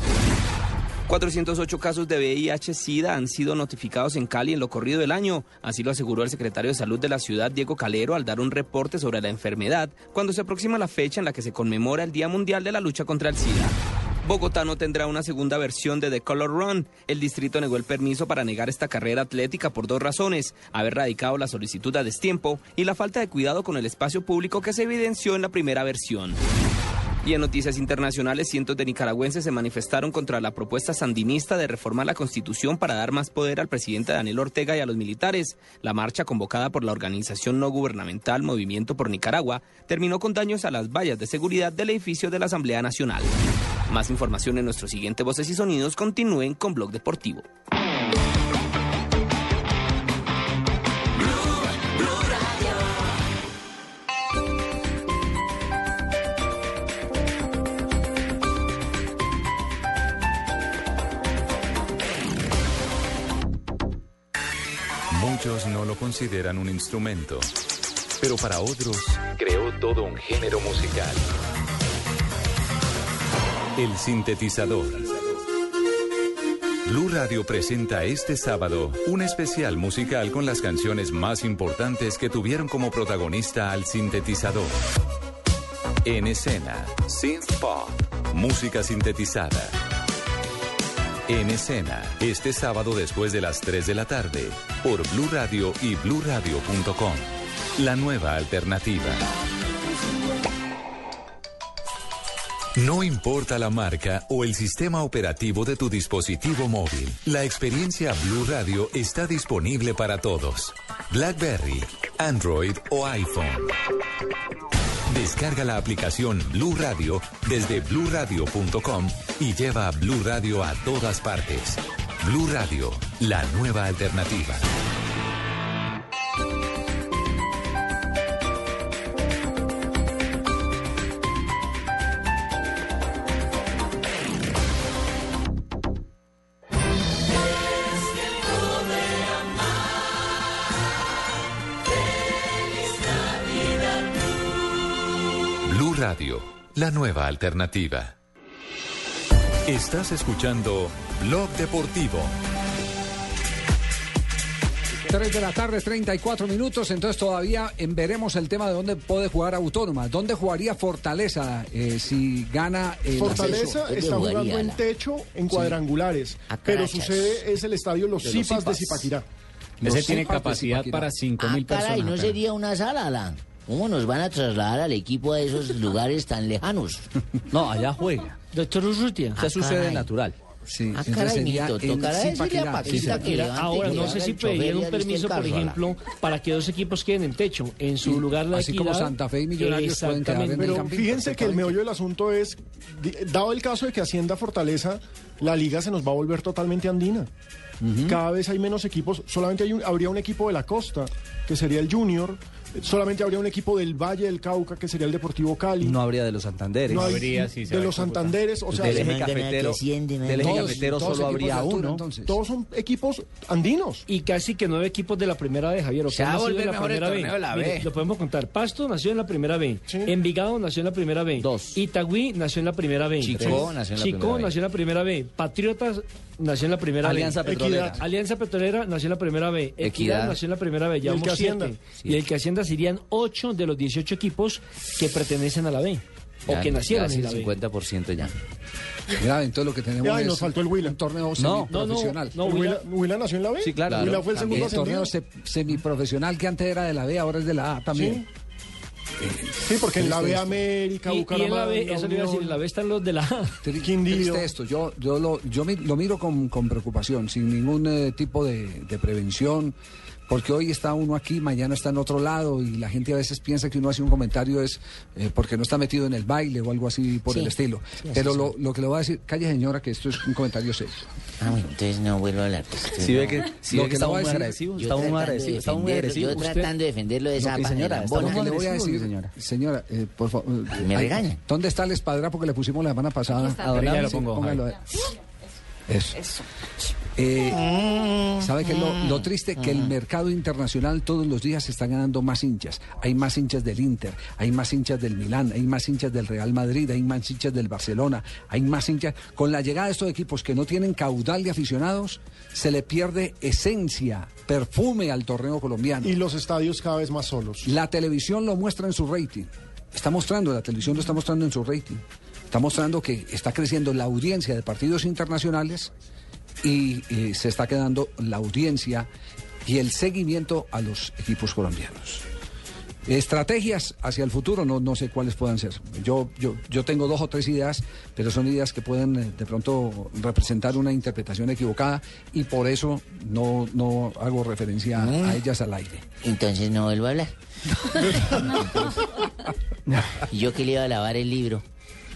408 casos de VIH-Sida han sido notificados en Cali en lo corrido del año. Así lo aseguró el secretario de Salud de la ciudad, Diego Calero, al dar un reporte sobre la enfermedad, cuando se aproxima la fecha en la que se conmemora el Día Mundial de la Lucha contra el SIDA. Bogotá no tendrá una segunda versión de The Color Run. El distrito negó el permiso para negar esta carrera atlética por dos razones, haber radicado la solicitud a destiempo y la falta de cuidado con el espacio público que se evidenció en la primera versión. Y en noticias internacionales, cientos de nicaragüenses se manifestaron contra la propuesta sandinista de reformar la constitución para dar más poder al presidente Daniel Ortega y a los militares. La marcha convocada por la organización no gubernamental Movimiento por Nicaragua terminó con daños a las vallas de seguridad del edificio de la Asamblea Nacional. Más información en nuestro siguiente Voces y Sonidos. Continúen con Blog Deportivo. Lo consideran un instrumento, pero para otros creó todo un género musical. El sintetizador. Blue Radio presenta este sábado un especial musical con las canciones más importantes que tuvieron como protagonista al sintetizador. En escena, synth pop, música sintetizada. En escena, este sábado después de las 3 de la tarde, por Blue Radio y bluradio.com. La nueva alternativa. No importa la marca o el sistema operativo de tu dispositivo móvil, la experiencia Blue Radio está disponible para todos. BlackBerry, Android o iPhone. Descarga la aplicación Blue Radio desde bluradio.com y lleva a Blue Radio a todas partes. Blue Radio, la nueva alternativa. La nueva alternativa. Estás escuchando Blog Deportivo. 3 de la tarde, 34 minutos, entonces todavía en veremos el tema de dónde puede jugar Autónoma. ¿Dónde jugaría Fortaleza eh, si gana el Fortaleza está jugando en techo en cuadrangulares, pero sucede es el estadio Los De los Zipas de. Zipaquirá. Ese tiene capacidad para 5 Ah, mil caray, personas. ¿no sería una sala, Alan? ¿Cómo nos van a trasladar al equipo a esos lugares tan lejanos? No, allá juega. Doctor Urrutia. Ah, caray. natural. Sí, Ah, caray, mijito, tocará decirle a Paquita que levante, Ahora, que no sé si y un permiso, por ejemplo, para que dos equipos queden en techo. En su lugar la así como. Santa Fe y Millonarios pueden quedar en el Pero Campín fíjense que el meollo del asunto es, dado el caso de que Hacienda Fortaleza, la liga se nos va a volver totalmente andina. Cada vez hay menos equipos, solamente hay un- habría un equipo de la costa, que sería el Junior, solamente habría un equipo del Valle del Cauca, que sería el Deportivo Cali. No habría de los Santanderes. No hay- de los Santanderes, o sea, del eje cafetero, del eje cafetero solo habría uno. entonces. Todos son equipos andinos. Y casi que nueve equipos de la primera B, Javier. o Se que han va a nacido volver la mejor el primera torneo de la Mire, B. Lo podemos contar. Pasto nació en la primera B. Envigado nació en la primera B. Itagüí nació en la primera B. Chicó Tres. nació en la primera B. nació en la primera B. Patriotas nació en la primera Alianza B. Petrolera. Equidad. Alianza Petrolera nació en la primera B. Equidad, nació en la primera B. ¿Y Ya el vamos que siete. Hacienda? Y el que Hacienda serían ocho de los 18 equipos que pertenecen a la B. O Ya, que nacieron en la el B. 50% ya. Mira, entonces lo que tenemos Ay, es nos faltó el Huila. un torneo No, semiprofesional. no, Huila, Huila nació en la B. Sí, claro. Huila fue el También segundo torneo se- semiprofesional que antes era de la B, ahora es de la A también. Sí, porque en la B. América, Y, y en la Bucaramanga, B, eso le iba a decir, Unión. en la B están los de la A. Quindío. Triste esto, yo, yo, lo, yo mi- lo miro con, con preocupación, sin ningún eh, tipo de, de prevención, porque hoy está uno aquí, mañana está en otro lado y la gente a veces piensa que uno hace un comentario es eh, porque no está metido en el baile o algo así por Sí, el estilo. sí, Pero lo, lo que le voy a decir, calle señora, que esto es un comentario serio. Ah, bueno, entonces no vuelvo a hablar. Si ve que, si Lo ve que que estamos muy decir- agradecidos, estamos muy tratando de agradecidos, estamos muy. Yo tratando de defenderlo de esa No, que señora, que le voy a decir, señora. señora, eh, por favor. eh, Me ay, regaña. ¿Dónde está el espadra? Porque le pusimos la semana pasada. Aquí está. A don Ya Alan, lo pongo, póngalo. Javi. Eso. Eh, ¿Sabe qué es lo, lo triste? Que el mercado internacional todos los días está ganando más hinchas. Hay más hinchas del Inter, hay más hinchas del Milán, hay más hinchas del Real Madrid, hay más hinchas del Barcelona, hay más hinchas. Con la llegada de estos equipos que no tienen caudal de aficionados, se le pierde esencia, perfume al torneo colombiano. Y los estadios cada vez más solos. La televisión lo muestra en su rating. Está mostrando, la televisión lo está mostrando en su rating. Está mostrando que está creciendo la audiencia de partidos internacionales y eh, se está quedando la audiencia y el seguimiento a los equipos colombianos. Estrategias hacia el futuro, no, no sé cuáles puedan ser. Yo, yo, yo tengo dos o tres ideas, pero son ideas que pueden eh, de pronto representar una interpretación equivocada y por eso no, no hago referencia a ellas al aire. Entonces no vuelvo a hablar. ¿Y yo que le iba a lavar el libro?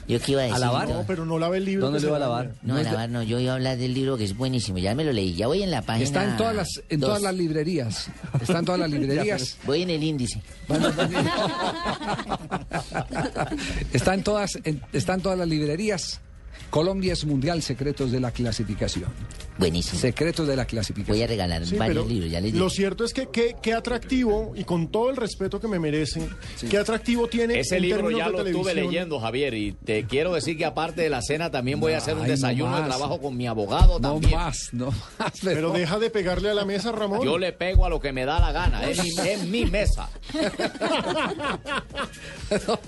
¿Yo qué iba a decir? No, pero no lave el libro. ¿Dónde se iba a lavar? No, a lavar no, yo iba a hablar del libro que es buenísimo, ya me lo leí, ya voy en la página Está en todas las, en dos. todas las librerías. Está en todas las librerías. Voy en el índice. Está en todas, en- está en todas las librerías. Colombia es mundial secretos de la clasificación. Buenísimo. Secretos de la clasificación. Voy a regalar Sí, varios libros, ya les digo. Lo cierto es que qué, atractivo, y con todo el respeto que me merece, qué atractivo tiene Ese en libro ya de lo estuve televisión. leyendo, Javier, y te quiero decir que aparte de la cena también voy a hacer un Ay, no desayuno de trabajo con mi abogado No también. más, no más. Pero deja de pegarle a la mesa, Ramón. Yo le pego a lo que me da la gana, es mi, es mi mesa.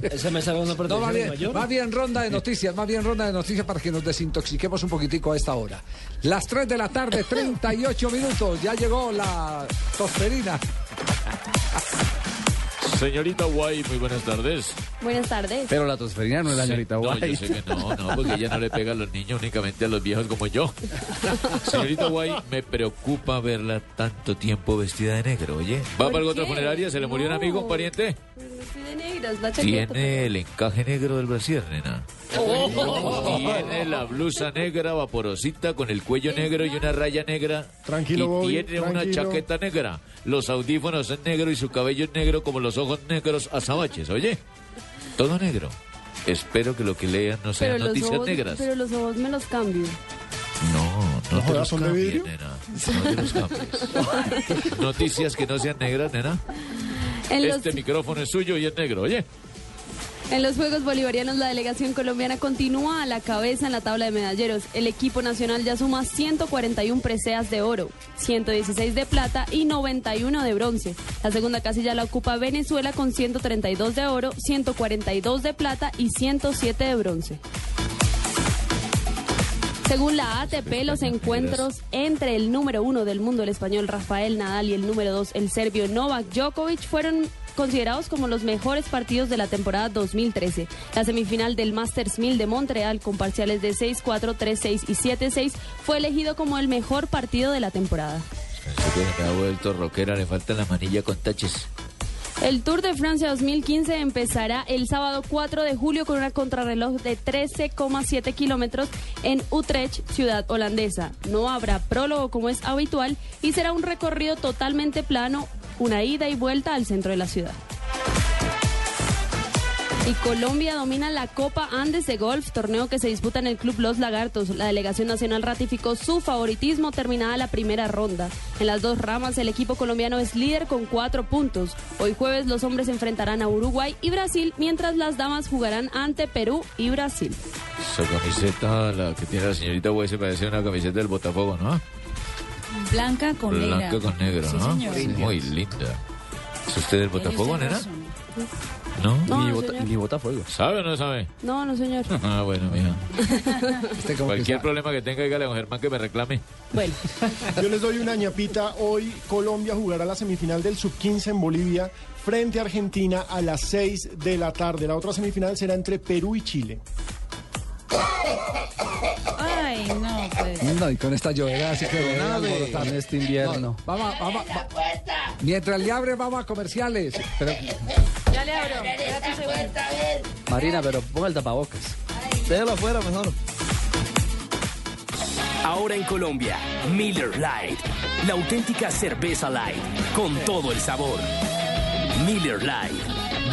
Esa me sale una No, más bien, mayor. más bien ronda de noticias, más bien ronda de noticias para que nos desintoxiquemos un poquitico a esta hora. Las 3 de la tarde, 38 minutos. Ya llegó la tosferina. Señorita Guay, muy buenas tardes. Buenas tardes. Pero la tosferina no es la señorita No, Guay. yo sé que no, no, porque ella no le pega a los niños, únicamente a los viejos como yo. Señorita Guay, me preocupa verla tanto tiempo vestida de negro, oye. ¿Va ¿Por para otra funeraria? ¿Se le murió un amigo, un pariente? De negras, la chaqueta. Tiene el encaje negro del brasier, nena. Oh. Tiene la blusa negra vaporosita con el cuello negro y una raya negra. Tranquilo, Y Bobby, tiene una tranquilo. chaqueta negra. Los audífonos son negros y su cabello es negro como los ojos negros azabaches, oye. Todo negro. Espero que lo que lean no sean Pero noticias ojos, negras. pero los ojos me los cambio. No, no te los ¿son de cambies, nena. No te los cambies. Noticias que no sean negras, nena. En los- Este micrófono es suyo y es negro, oye. En los Juegos Bolivarianos, la delegación colombiana continúa a la cabeza en la tabla de medalleros. El equipo nacional ya suma 141 preseas de oro, 116 de plata y 91 de bronce. La segunda casilla la ocupa Venezuela con 132 de oro, 142 de plata y 107 de bronce. Según la ATP, los encuentros entre el número uno del mundo, el español Rafael Nadal, y el número dos, el serbio Novak Djokovic, fueron considerados como los mejores partidos de la temporada 2013. La semifinal del Masters 1000 de Montreal, con parciales de 6-4, 3-6 y 7-6, fue elegido como el mejor partido de la temporada. Se ha vuelto rockera, le falta la manilla con taches. El Tour de Francia 2015 empezará el sábado 4 de julio con una contrarreloj de 13,7 kilómetros en Utrecht, ciudad holandesa. No habrá prólogo como es habitual y será un recorrido totalmente plano, una ida y vuelta al centro de la ciudad. Y Colombia domina la Copa Andes de Golf, torneo que se disputa en el Club Los Lagartos. La delegación nacional ratificó su favoritismo terminada la primera ronda. En las dos ramas, el equipo colombiano es líder con cuatro puntos. Hoy jueves los hombres enfrentarán a Uruguay y Brasil, mientras las damas jugarán ante Perú y Brasil. Esa camiseta, la que tiene la señorita Güey, se parece a una camiseta del Botafogo, ¿no? Blanca con negra. Blanca con negro, Sí, ¿no? señor. Muy linda. ¿Es usted del Botafogo, nena? ¿No? No, Ni Bota- ni Botafogo. ¿Sabe o no sabe? No, no, señor. Ah, bueno, mija. Este Cualquier problema que tenga, dígale a don Germán que me reclame. Bueno. Yo les doy una ñapita. Hoy Colombia jugará la semifinal del Sub-15 en Bolivia frente a Argentina a las 6 de la tarde. La otra semifinal será entre Perú y Chile. Ay, no, pues. No, y con esta lluvia así que voy a Nave. alborotar. En este invierno. No, vamos, vamos, va- Mientras le abre, vamos a comerciales. Pero, Ya le abro. Marina, pero ponga el tapabocas. Déjalo afuera mejor. Ahora en Colombia, Miller Lite, la auténtica cerveza light, con todo el sabor. Miller Lite,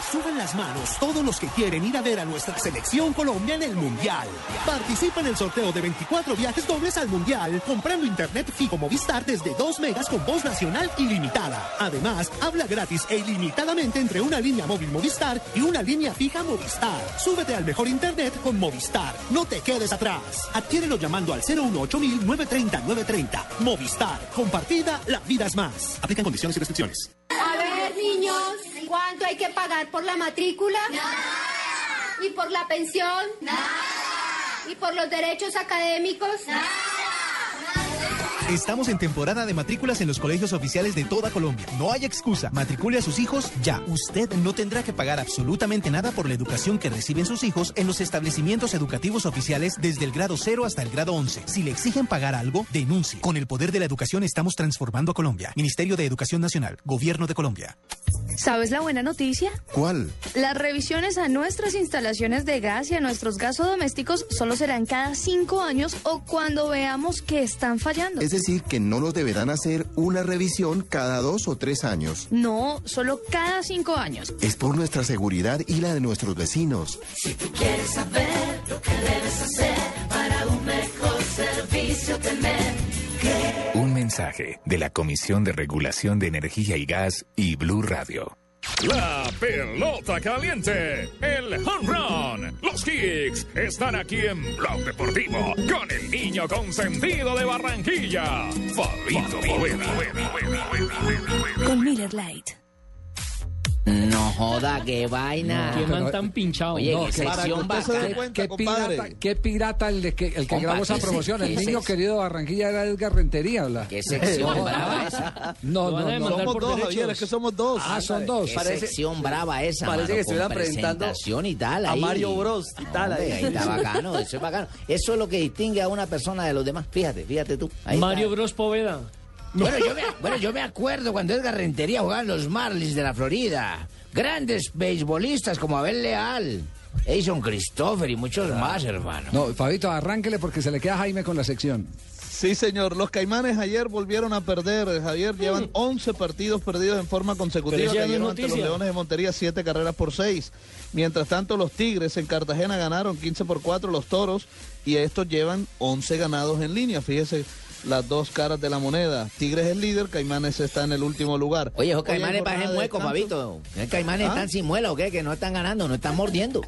Suban las manos todos los que quieren ir a ver a nuestra selección Colombia en el Mundial. Participa en el sorteo de 24 viajes dobles al Mundial comprando internet fijo Movistar desde 2 megas con voz nacional ilimitada. Además, habla gratis e ilimitadamente entre una línea móvil Movistar y una línea fija Movistar. Súbete al mejor internet con Movistar. No te quedes atrás. Adquiérelo llamando al 018 930 930. Movistar. Compartida, la vida es más. Aplican condiciones y restricciones. A ver, niños, ¿cuánto hay que pagar por la matrícula? ¿Y por la pensión? ¿Y por los derechos académicos? Estamos en temporada de matrículas en los colegios oficiales de toda Colombia. No hay excusa. Matricule a sus hijos ya. Usted no tendrá que pagar absolutamente nada por la educación que reciben sus hijos en los establecimientos educativos oficiales desde el grado 0 hasta el grado 11. Si le exigen pagar algo, denuncie. Con el poder de la educación estamos transformando a Colombia. Ministerio de Educación Nacional. Gobierno de Colombia. ¿Sabes la buena noticia? ¿Cuál? Las revisiones a nuestras instalaciones de gas y a nuestros gasodomésticos solo serán cada cinco años o cuando veamos que están fallando. Es decir, que no nos deberán hacer una revisión cada dos o tres años. No, solo cada cinco años. Es por nuestra seguridad y la de nuestros vecinos. Si tú quieres saber lo que debes hacer para un mejor servicio tener que... Un mensaje de la Comisión de Regulación de Energía y Gas y Blue Radio. La pelota caliente, el home run, los kicks están aquí en Blog Deportivo con el niño consentido de Barranquilla, Fabito. Con Miller Light. No joda, qué vaina. Qué man tan pinchado. Oye, No, qué que- sección Qué pirata, qué pirata el, de que, el que Compa, grabó esa ¿qué se- promoción. El niño se- querido de Barranquilla era Edgar Rentería. ¿la? Qué sección No, brava esa. No, no, no. Somos dos, Javier, es que somos dos. Ah, son dos. Qué sección brava esa, parece mano, que estuvieran presentando presentación y tal a ahí. Mario Bros y tal Hombre, ahí. ahí está bacano, eso es bacano. Eso es lo que distingue a una persona de los demás. Fíjate, fíjate tú. Ahí Mario está. Bros Poveda. Bueno yo, me, bueno, yo me acuerdo cuando Edgar Rentería jugaba en los Marlins de la Florida. Grandes beisbolistas como Abel Leal, Edison Christopher y muchos más, hermano. No, Fabito, arránquele porque se le queda Jaime con la sección. Sí, señor. Los Caimanes ayer volvieron a perder. Javier llevan 11 partidos perdidos en forma consecutiva. Cayeron ante los. Leones de Montería 7 carreras por 6. Mientras tanto, los Tigres en Cartagena ganaron 15 por 4 los Toros y estos llevan 11 ganados en línea. Fíjese las dos caras de la moneda. Tigres es el líder, Caimanes está en el último lugar. Oye, esos caimanes parecen muecos. Fabito. Esos caimanes ¿Ah? están sin muela o qué, que no están ganando, no están mordiendo.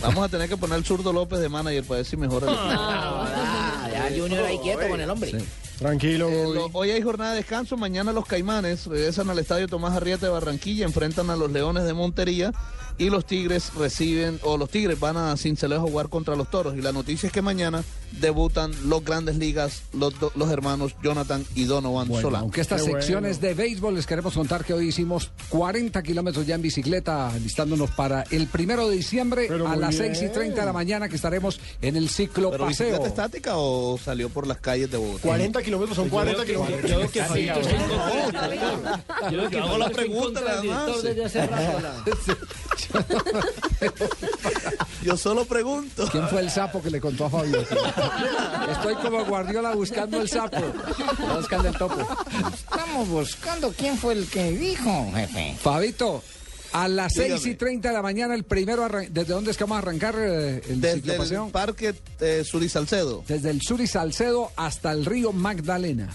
Vamos a tener que poner el zurdo López de manager para ver si mejora el Ah, ya Junior ahí quieto con el hombre. Tranquilo. Eh, lo- hoy hay jornada de descanso. Mañana los Caimanes regresan al estadio Tomás Arrieta de Barranquilla, enfrentan a los Leones de Montería y los Tigres reciben, o los Tigres van a Cincelejo a jugar contra los Toros. Y la noticia es que mañana debutan los grandes ligas, los, do- los hermanos Jonathan y Donovan Bueno, Solano. aunque estas secciones de béisbol les queremos contar que hoy hicimos 40 kilómetros ya en bicicleta, listándonos para el primero de diciembre Pero a las bien. 6 y 30 de la mañana que estaremos en el ciclo ¿Pero paseo. bicicleta estática o salió por las calles de Bogotá? 40 kilómetros son 40 kilómetros. Yo que Hago la pregunta contra Yo solo pregunto. ¿Quién fue el sapo que le contó a Fabio? Estoy como Guardiola buscando el sapo. Buscando el topo. Estamos buscando quién fue el que dijo, jefe. Fabito, a las Dígame. 6 y 30 de la mañana, el primero, arran- ¿desde dónde es que vamos a arrancar eh, el Desde el Parque eh, Suri Salcedo. Desde el sur y Salcedo hasta el río Magdalena.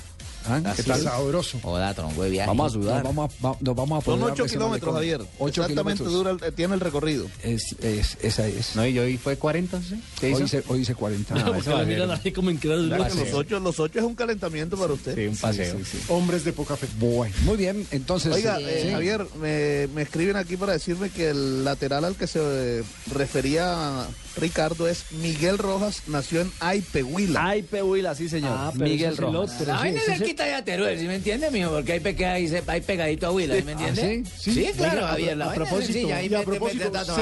¿Ah? Así ¿Qué tal? Sabroso. Joda, tronco de viaje. Vamos a sudar. Nos vamos a, va- nos vamos a Son apoderar 8 de ese kilómetros. Javier. Ocho Exactamente kilómetros. dura, el- eh, tiene el recorrido. Es, es, esa es. No, y hoy fue 40, ¿sí? ¿Qué Hoy hice, hoy hice 40. No, porque la miran así como que los ocho, los ocho es un calentamiento para usted. Sí, un paseo. Hombres de poca fe. Bueno, muy bien. Entonces, Oiga, sí. eh, Javier, me, me escriben aquí para decirme que el lateral al que se refería Ricardo es Miguel Rojas, nació en Aipehuila. Aipehuila, sí, señor. Ah, pero Miguel Rojas. otro, La sí, el- cerquita de Teruel, ¿sí me entiende, mijo? Porque hay, peca- ahí se- hay pegadito a Huila, ¿sí me entiende? ¿Ah, sí? Sí, claro, Oiga, Javier, la a, propósito, sencilla, ahí y a me- me- me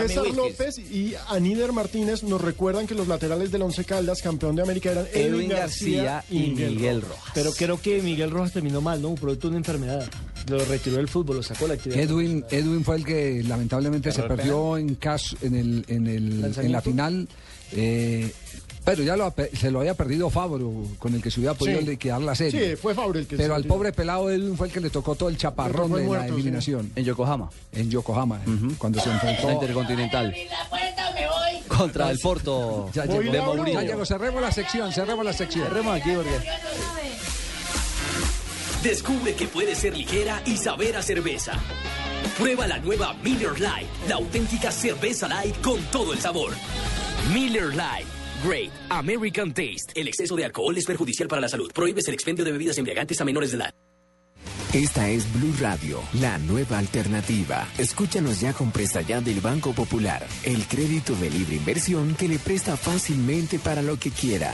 César. López y Aníder Martínez nos recuerdan que los laterales del Once Caldas, campeón de América, eran Edwin García y Miguel Rojas. Pero creo que Miguel Rojas terminó mal, ¿no? Producto de una enfermedad. Lo retiró del fútbol, lo sacó la actividad. Edwin, Edwin fue el que lamentablemente se perdió en, caso, en, el, en, el, en la final. eh, pero ya lo, se lo había perdido Fabro, con el que se hubiera podido Sí. liquidar la serie. Sí, fue Fabre el que Pero se al pobre pelado Edwin fue el que le tocó todo el chaparrón de muerto, la sí. eliminación. En Yokohama. En Yokohama, eh, cuando se La enfrentó. Intercontinental. la puerta, me voy. Contra el Porto Ya llegó, de. Mourinho. ya llegó, cerremos la sección, cerremos la sección. Cerremos aquí porque... Descubre que puede ser ligera y saber a cerveza. Prueba la nueva Miller Lite, la auténtica cerveza light con todo el sabor. Miller Lite. Great American Taste. El exceso de alcohol es perjudicial para la salud. Prohíbes el expendio de bebidas embriagantes a menores de edad. Esta es Blue Radio, la nueva alternativa. Escúchanos ya con Presta Ya del Banco Popular, el crédito de libre inversión que le presta fácilmente para lo que quiera.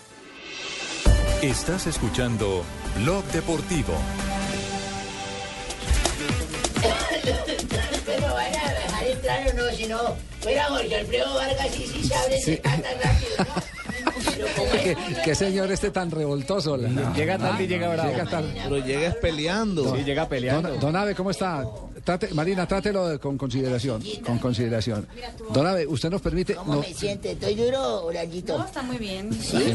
Estás escuchando Blog Deportivo. Pero van a dejar entrar o no, si no, fuera Jorge Alfredo Vargas y si se abre se tan rápido, ¿no? Pero como es ¿Qué, qué señor este tan revoltoso. Llega tarde y llega bravo. Llega tarde. Pero llegas peleando. Sí, llega peleando. Don, don Abe, ¿cómo está? Trate- Marina, trátelo de- con consideración. Con consideración. Don Abe, ¿usted nos permite? ¿Cómo no- me siente? ¿Estoy duro, Orangito? No, está muy bien. ¿Sí?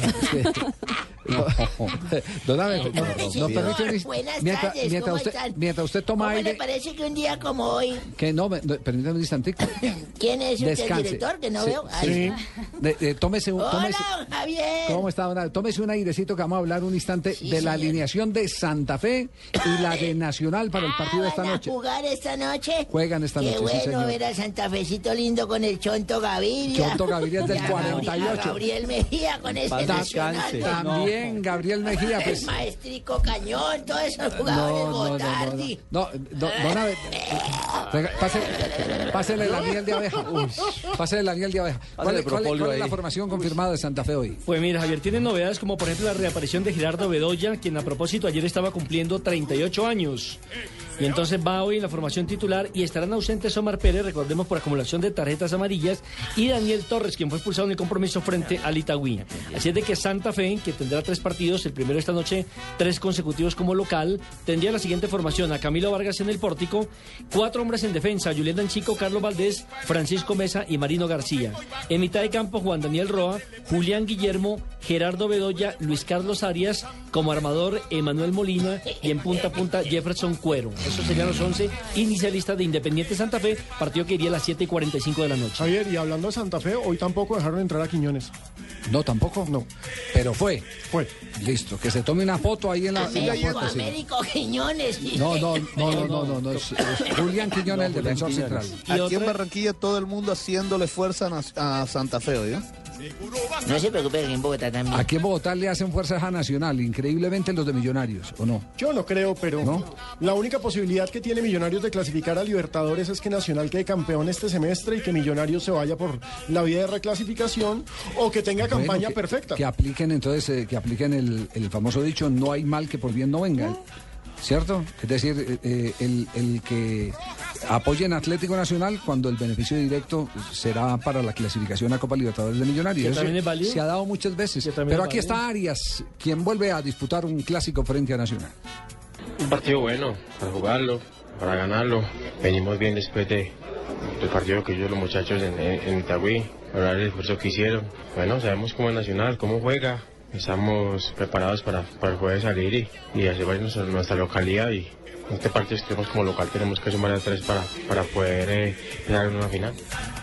Don Abe, no- Sí, nos señor. permite Buenas mientras, tardes, mientras ¿cómo usted, están? mientras usted toma ¿Cómo le aire, parece que un día como hoy, que no, me- no, permítame un instantico. quién es usted, el Descanse. director, que no Sí, veo? sí. Ay. De- de- tómese un, tómese- Hola, Javier. ¿Cómo está, don Abe? Tómese un airecito que vamos a hablar un instante de la alineación de Santa Fe y la de Nacional para el partido de esta ¿Van a noche. jugar esta noche? Juegan esta Qué noche, sí, bueno señor. ver a Santa Fecito lindo con el Chonto Gaviria. Chonto Gaviria es del Y a Gabri- 48. a Gabriel Mejía con este Ta- nacional. También Gabriel Mejía, pues. El maestrico Cañón, todos esos jugadores, No, no, no, no, Gotardi. no, no, pásele la miel de abeja. Uy, pásele la miel de abeja. ¿Cuál, cuál cuál es la formación confirmada de Santa Fe hoy? Pues mira, Javier, tiene novedades como por ejemplo la reaparición de Gerardo Bedoya, quien a propósito ayer estaba cumpliendo 38 años. Y entonces va hoy en la formación titular y estarán ausentes Omar Pérez, recordemos por acumulación de tarjetas amarillas, y Daniel Torres, quien fue expulsado en el compromiso frente al Itagüí. Así es de que Santa Fe, que tendrá tres partidos, el primero esta noche, tres consecutivos como local, tendría la siguiente formación: a Camilo Vargas en el pórtico, cuatro hombres en defensa, Julián Danchico, Carlos Valdés, Francisco Mesa y Marino García. En mitad de campo, Juan Daniel Roa, Julián Guillermo, Gerardo Bedoya, Luis Carlos Arias, como armador Emanuel Molina y en punta a punta Jefferson Cuero. Esos serían los 11 inicialistas de Independiente Santa Fe, partido que iría a las 7 y 45 de la noche. Javier, y hablando de Santa Fe, hoy tampoco dejaron entrar a Quiñones. No, tampoco. No. Pero fue. Fue. Listo, que se tome una foto ahí en la, en la Américo, puerta. sí. Américo Quiñones. No, no, no, no, no, no, no, es, es Julián Quiñones, el defensor central. Aquí en Barranquilla todo el mundo haciéndole fuerza a, Santa Fe, ¿oye? No se preocupe, que en Bogotá también. Aquí en Bogotá le hacen fuerza a Nacional, increíblemente los de Millonarios, ¿o no? Yo no creo, pero la única posibilidad que tiene Millonarios de clasificar a Libertadores es que Nacional quede campeón este semestre y que Millonarios se vaya por la vía de reclasificación o que tenga Bueno, campaña que- perfecta. Que apliquen entonces, eh, que apliquen el, el famoso dicho, no hay mal que por bien no venga. ¿Cierto? Es decir, eh, eh, el, el que apoyen Atlético Nacional cuando el beneficio directo será para la clasificación a Copa Libertadores de Millonarios. Que Eso también es válido. Se ha dado muchas veces. Pero aquí está Arias, quien vuelve a disputar un clásico frente a Nacional. Un partido bueno para jugarlo, para ganarlo. Venimos bien después de, del partido que hicieron los muchachos en, en, en Itagüí, para el esfuerzo que hicieron. Bueno, sabemos cómo es Nacional, cómo juega. Estamos preparados para, para el jueves salir y, y hacer nuestra, nuestra localidad. Y este partido tenemos como local tenemos que sumar a tres para, para poder eh, llegar a una final.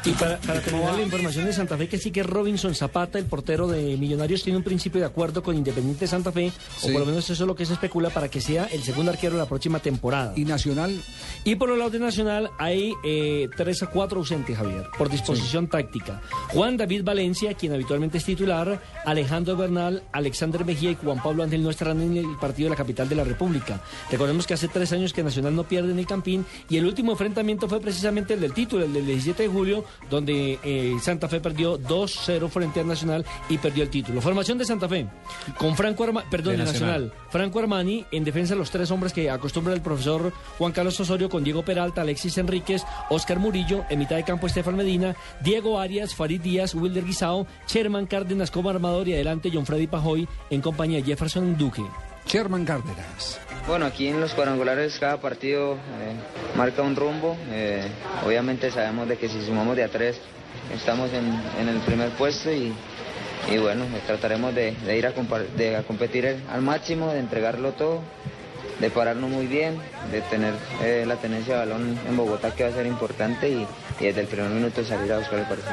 Y para, para terminar la información de Santa Fe, que sí que Robinson Zapata, el portero de Millonarios, tiene un principio de acuerdo con Independiente Santa Fe, Sí. o por lo menos eso es lo que se especula para que sea el segundo arquero de la próxima temporada. Y Nacional. Y por los lados de Nacional hay eh, tres a cuatro ausentes, Javier, por disposición táctica. Juan David Valencia, quien habitualmente es titular, Alejandro Bernal, Alexander Mejía y Juan Pablo Ángel no estarán en el partido de la capital de la República. Recordemos que hace tres años que Nacional no pierde en el Campín y el último enfrentamiento fue precisamente el del título, el del 17 de julio, donde eh, Santa Fe perdió 2-0 frente al Nacional y perdió el título. Formación de Santa Fe, con Franco Armani, perdón, De de Nacional. Nacional. Franco Armani, en defensa de los tres hombres que acostumbra el profesor Juan Carlos Osorio con Diego Peralta, Alexis Enríquez, Oscar Murillo, en mitad de campo Estefan Medina, Diego Arias, Farid Díaz, Wilder Guisao, Sherman Cárdenas como armador y adelante John Freddy Pajoy en compañía de Jefferson Duque. Sherman Cárdenas. Bueno, aquí en los cuadrangulares cada partido eh, marca un rumbo. eh, obviamente sabemos de que si sumamos de a tres estamos en, el primer puesto y, bueno, trataremos de, ir a, competir al máximo, de entregarlo todo, de pararnos muy bien, de tener eh, la tenencia de balón en Bogotá que va a ser importante y, y desde el primer minuto salir a buscar el partido.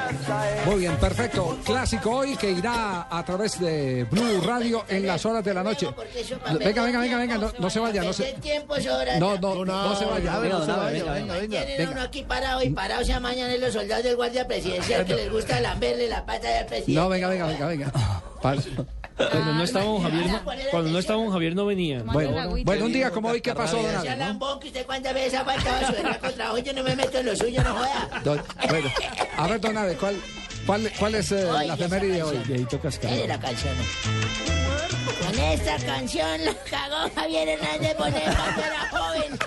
Muy bien, perfecto. Clásico hoy que irá a través de Blue Radio en las horas de la noche. Venga, venga, venga, venga, no, no se vaya, no se, sobra. no, no, no, se vaya. Venga, no se venga, vaya. venga, venga, Tienen uno aquí parado y parado se amañan en los soldados del guardia presidencial que les gusta lamberle la pata del presidente. No, venga, venga, venga, venga. Cuando no estaba don Javier, no, cuando no estaba don Javier no venía. Bueno, bueno, un día como hoy, ¿qué pasó, don Sea Abe, no? lambón que usted cuántas veces ha faltado a su berraco trabajo yo no me meto en lo suyo, no joda. Don- bueno, a ver, don Abe, ¿cuál, cuál, cuál es eh, la esa efeméride de hoy? canción. Mire la canción. Con esta canción lo cagó Javier Hernández Bonet cuando era joven.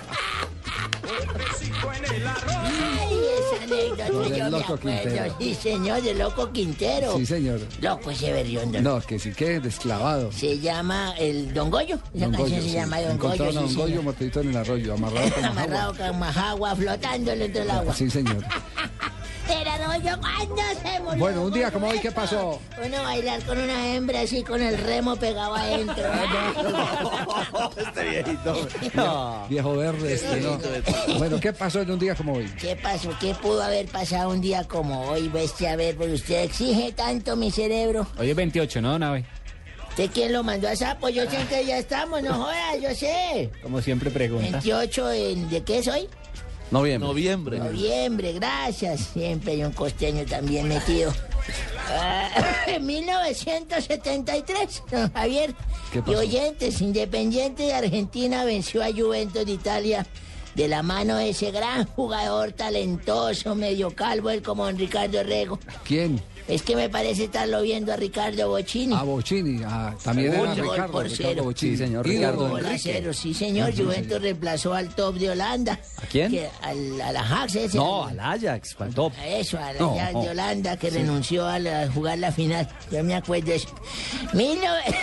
Ay, esa anécdota yo me acuerdo. Quintero. Sí, señor, de Loco Quintero. Sí, señor. Loco ese berriondo. No, que sí que desclavado. Se llama el Don Goyo. Esa canción Goyo, se sí. llama Don Encontraron Goyo. a sí, Don Goyo muertito en el arroyo, amarrado con majagua. Amarrado con majagua, flotando dentro del agua. Sí, señor. Era rollo cuando se murió. Bueno, un día como hoy, ¿qué pasó? Uno bailar con una hembra así con el remo pegado adentro. Este viejito. Viejo verde, este, ¿no? Bueno, ¿qué pasó en un día como hoy? ¿Qué pasó? ¿Qué pudo haber pasado un día como hoy? Bestia, a ver, porque usted exige tanto mi cerebro. Hoy es 28, ¿no, Nave? ¿Usted quién lo mandó a sapo? Yo sé que ya estamos, no jodas, yo sé. Como siempre pregunta. 28 en, ¿de qué soy? Noviembre. Noviembre. Noviembre, gracias. Siempre hay un costeño también metido. Ah, En 1973, don Javier. ¿Qué Y oyentes, Independiente de Argentina venció a Juventus de Italia de la mano de ese gran jugador talentoso, medio calvo, el como don Ricardo Rego. ¿Quién? Es que me parece estarlo viendo a Ricardo Bocini. A Bocini. ah, también era Un gol Ricardo, por Ricardo cero. Bocini. Sí, señor. Ricardo Gol a cero, sí señor. Sí, Juventus reemplazó al top de Holanda. ¿A quién? Que al, al Ajax ese. No, al- Ajax, al top. Eso, al No, Ajax no. de Holanda que Sí. renunció a, la- a jugar la final. Yo me acuerdo de eso. Mil nove-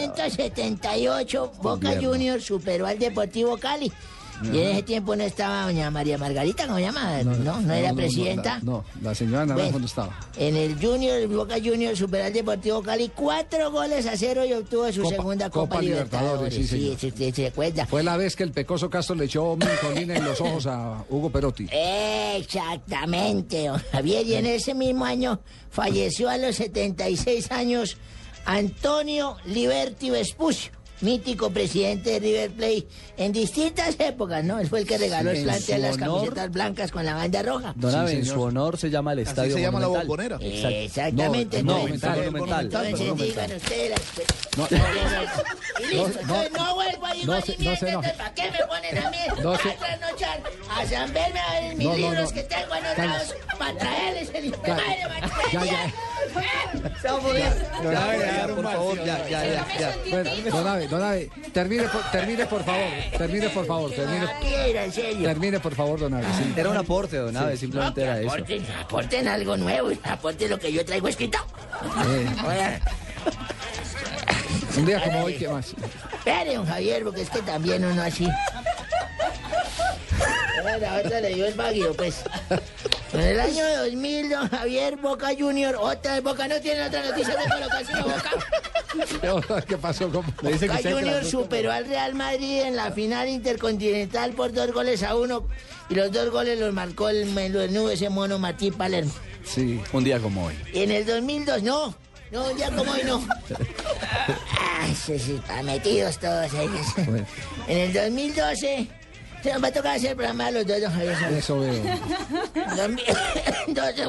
1978, Boca. Juniors superó al Deportivo Cali. Y en ese tiempo no estaba doña María Margarita, ¿cómo se llama? No, no, era presidenta. No, la señora Naranjo Bueno. no estaba. En el Junior, el Boca Juniors superó al Deportivo Cali cuatro goles a cero y obtuvo su Copa- segunda Copa, Copa Libertadores. Libertadores, sí, sí, se acuerda. Fue la vez que el pecoso Castro le echó mentolina en los ojos a Hugo Perotti. Exactamente, don Javier. Y en ese mismo año falleció a los 76 años Antonio Liberti Vespucio, mítico presidente de River Plate en distintas épocas, ¿no? Él fue el que regaló Sí, el plante de su las honor. camisetas blancas con la banda roja. Don Abe, en su honor se llama el Estadio se llama la. Bombonera. Exactamente. No, entonces- Monumental, Monumental. Entonces Monumental. digan ustedes las... No, Y listo, no, entonces no vuelvo a no se- ni no se enoje. entonces, ¿para qué me ponen a mí No a se- trasnochar, a zamberme a ver mis No, no, libros no. que tengo anotados para traerles el madre, ya, ya. Don Abe, ya, por favor, ya, ya, ya, don Abe, don Abe, termine por, termine por favor, termine por favor, termine, Quiera, en serio. termine por favor, don Abe. sí. Era un aporte, Don Abe, simplemente era eso. Aporten, aporten algo nuevo, aporten lo que yo traigo escrito. Eh, un día como hoy, ¿qué más? Espere, don Javier, porque es que también uno así. La otra le dio el baguio, pues. En el año 2000, don Javier Boca Junior, otra vez Boca no tiene otra noticia de colocación Boca. ¿Qué pasó? ¿Cómo? Boca Junior superó al Real Madrid en la final intercontinental por dos goles a uno y los dos goles los marcó el menudo ese mono Martín Palermo. Sí. Un día como hoy. Y en el 2002, no, no, ya como hoy no. Ay, sí, sí, metidos todos ahí. En el 2012, se nos va a tocar hacer el programa de los dos, don Javier. Eso veo. 2012.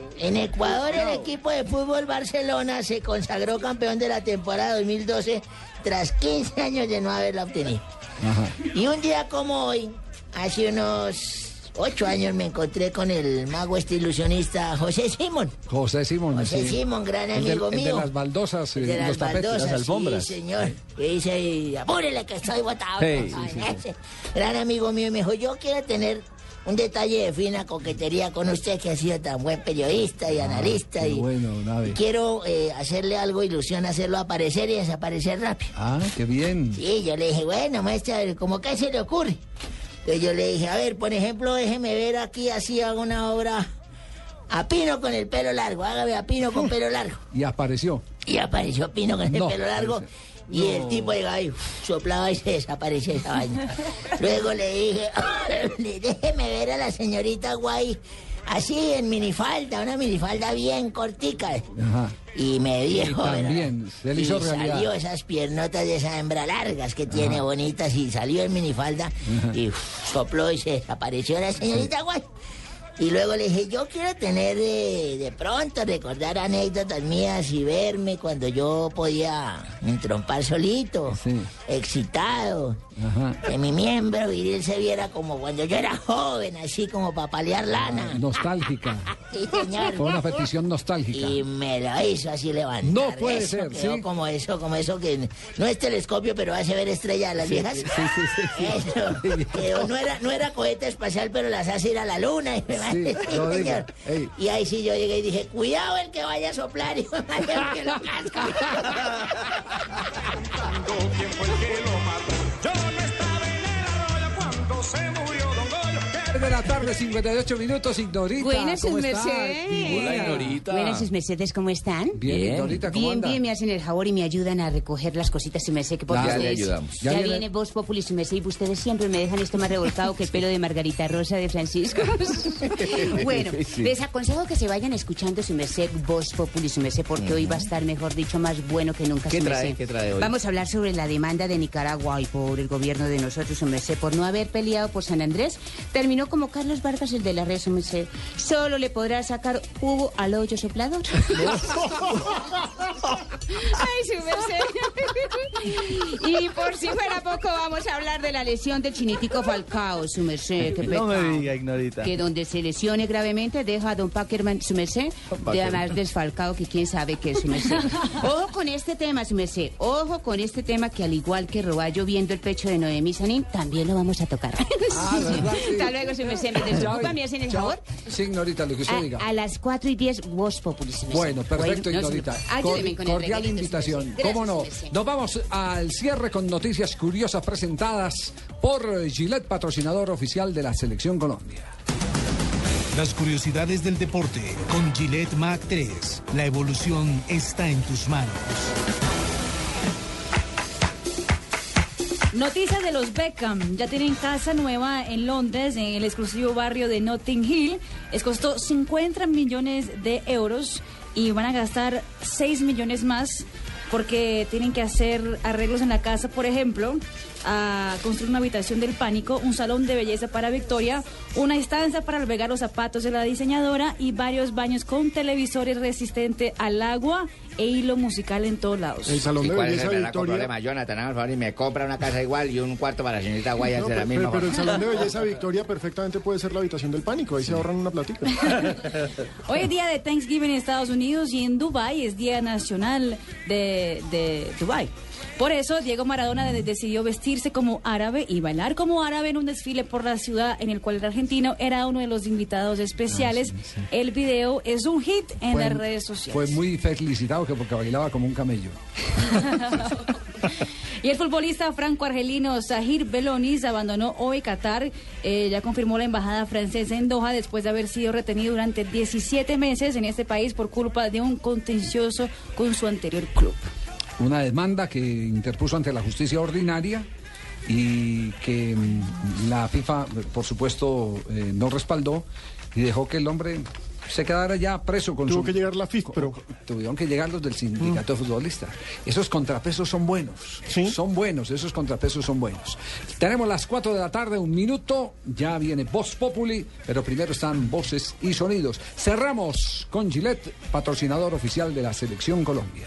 En Ecuador, el equipo de fútbol Barcelona se consagró campeón de la temporada 2012 tras 15 años de no haberla obtenido. Ajá. Y un día como hoy, hace unos ocho años, me encontré con el mago este ilusionista José Simón. José Simón. José sí. Simón, gran El de- amigo el de mío. las baldosas, El de eh, las los tapetes. baldosas, Sí, señor. Que dice, apúrele que estoy botado. Sí, sí, Gran amigo mío me dijo, yo quiero tener un detalle de fina coquetería con usted que ha sido tan buen periodista y analista. Ah, Qué y, bueno, y quiero eh, hacerle algo ilusión, hacerlo aparecer y desaparecer rápido. Ah, qué bien. Sí, yo le dije, bueno, maestra, ¿cómo que se le ocurre? Entonces yo le dije, a ver, por ejemplo, déjeme ver aquí así hago una obra a Pino con el pelo largo, hágame a Pino con pelo largo. Y apareció. Y apareció Pino con el No, pelo largo. Y el tipo llegaba y uf, soplaba y se desaparecía esa vaina. Luego le dije, déjeme ver a la señorita Guay así en minifalda, una minifalda bien cortica. Ajá. Y me Y dijo, también, ¿verdad? se le hizo y salió esas piernotas de esa hembra largas que tiene bonitas y salió en minifalda y uf, sopló y se desapareció la señorita Guay. Y luego le dije, yo quiero tener de pronto, recordar anécdotas mías y verme cuando yo podía entrompar solito, excitado, Ajá. que mi miembro viril se viera como cuando yo era joven, así como para paliar lana. Nostálgica. Sí, señor. Fue una petición nostálgica. Y me lo hizo así levantar. No puede Eso ser, quedó ¿sí? como eso, como eso que no es telescopio, pero hace ver estrellas a las viejas. Sí, sí, sí. sí. Eso, quedó- no, era, no era cohete espacial, pero las hace ir a la luna. Y, no señor. Ahí sí yo llegué y dije, cuidado el que vaya a soplar, y que lo casca. 3 de la tarde, 58 minutos, Ignorita. Buenas, sus Mercedes. Hola, Buenas, sus Mercedes, ¿cómo están? Bien, bien. Ignorita, ¿cómo Bien, bien, me hacen el favor y me ayudan a recoger las cositas, su Mercedes, que por Ya ayudamos. Ya, viene- viene Voz Populi, Mercedes, y ustedes siempre me dejan esto más revolcado que el pelo de Margarita Rosa de Francisco. bueno, les aconsejo que se vayan escuchando, su Merced, Voz Populi, su porque hoy va a estar, mejor dicho, más bueno que nunca, ¿Qué trae? ¿Qué trae hoy? Vamos a hablar sobre la demanda de Nicaragua y por el gobierno de nosotros, su Merced, por no haber peleado por San Andrés. Terminó como Carlos Vargas, el de la red, su merced. Solo le podrá sacar jugo al hoyo soplador. Ay, su merced. y por si fuera poco, vamos a hablar de la lesión del chinitico Falcao, su merced. No me diga, Ignorita. Que donde se lesione gravemente deja a don Packerman, su merced, de además desfalcado que quién sabe qué es su merced. Ojo con este tema, su merced. Ojo con este tema que al igual que Roballo viendo el pecho de Noemí Sanín, también lo vamos a tocar. Ah. Sí. Hasta luego, ¿Me desocupa? ¿Me hacen el favor? Sí, Ignorita, lo que usted diga. A, a las 4 y 10, Voz Populi, su merced. Bueno, perfecto, Bueno, no, Ignorita. Ayúdeme con el Cordial invitación. ¿Cómo no? Nos vamos al cierre con noticias curiosas presentadas por Gillette, patrocinador oficial de la Selección Colombia. Las curiosidades del deporte con Gillette Mac 3. La evolución está en tus manos. Noticias de los Beckham. Ya tienen casa nueva en Londres, en el exclusivo barrio de Notting Hill. Les costó 50 millones de euros y van a gastar 6 millones más porque tienen que hacer arreglos en la casa, por ejemplo, a construir una habitación del pánico, un salón de belleza para Victoria, una estancia para albergar los zapatos de la diseñadora y varios baños con televisores resistentes al agua e hilo musical en todos lados. El salón ¿Y de cuál es belleza el Victoria. problema, Jonathan? El favor y me compra una casa igual y un cuarto para la señorita Guayas No, de la pero, misma pero- pero el salón de belleza Victoria perfectamente puede ser la habitación del pánico. Ahí se ahorran una platica. Hoy es día de Thanksgiving en Estados Unidos y en Dubai es día nacional de, de Dubai. Por eso Diego Maradona de- decidió vestirse como árabe y bailar como árabe en un desfile por la ciudad en el cual el argentino era uno de los invitados especiales. El video es un hit en Fue- las redes sociales. Fue muy felicitado que porque bailaba como un camello. Y el futbolista franco-argelino Sahir Belonis abandonó hoy Qatar. Eh, ya confirmó la embajada francesa en Doha después de haber sido retenido durante 17 meses en este país por culpa de un contencioso con su anterior club. Una demanda que interpuso ante la justicia ordinaria y que mm, la FIFA, por supuesto, eh, no respaldó y dejó que el hombre se quedara ya preso con Tuvo su... que llegar la FIFA, pero... Tuvieron que llegar los del sindicato de futbolistas. Esos contrapesos son buenos. Son buenos, esos contrapesos son buenos. Tenemos las 4 de la tarde, un minuto. Ya viene Voz Populi, pero primero están voces y sonidos. Cerramos con Gillette, patrocinador oficial de la Selección Colombia.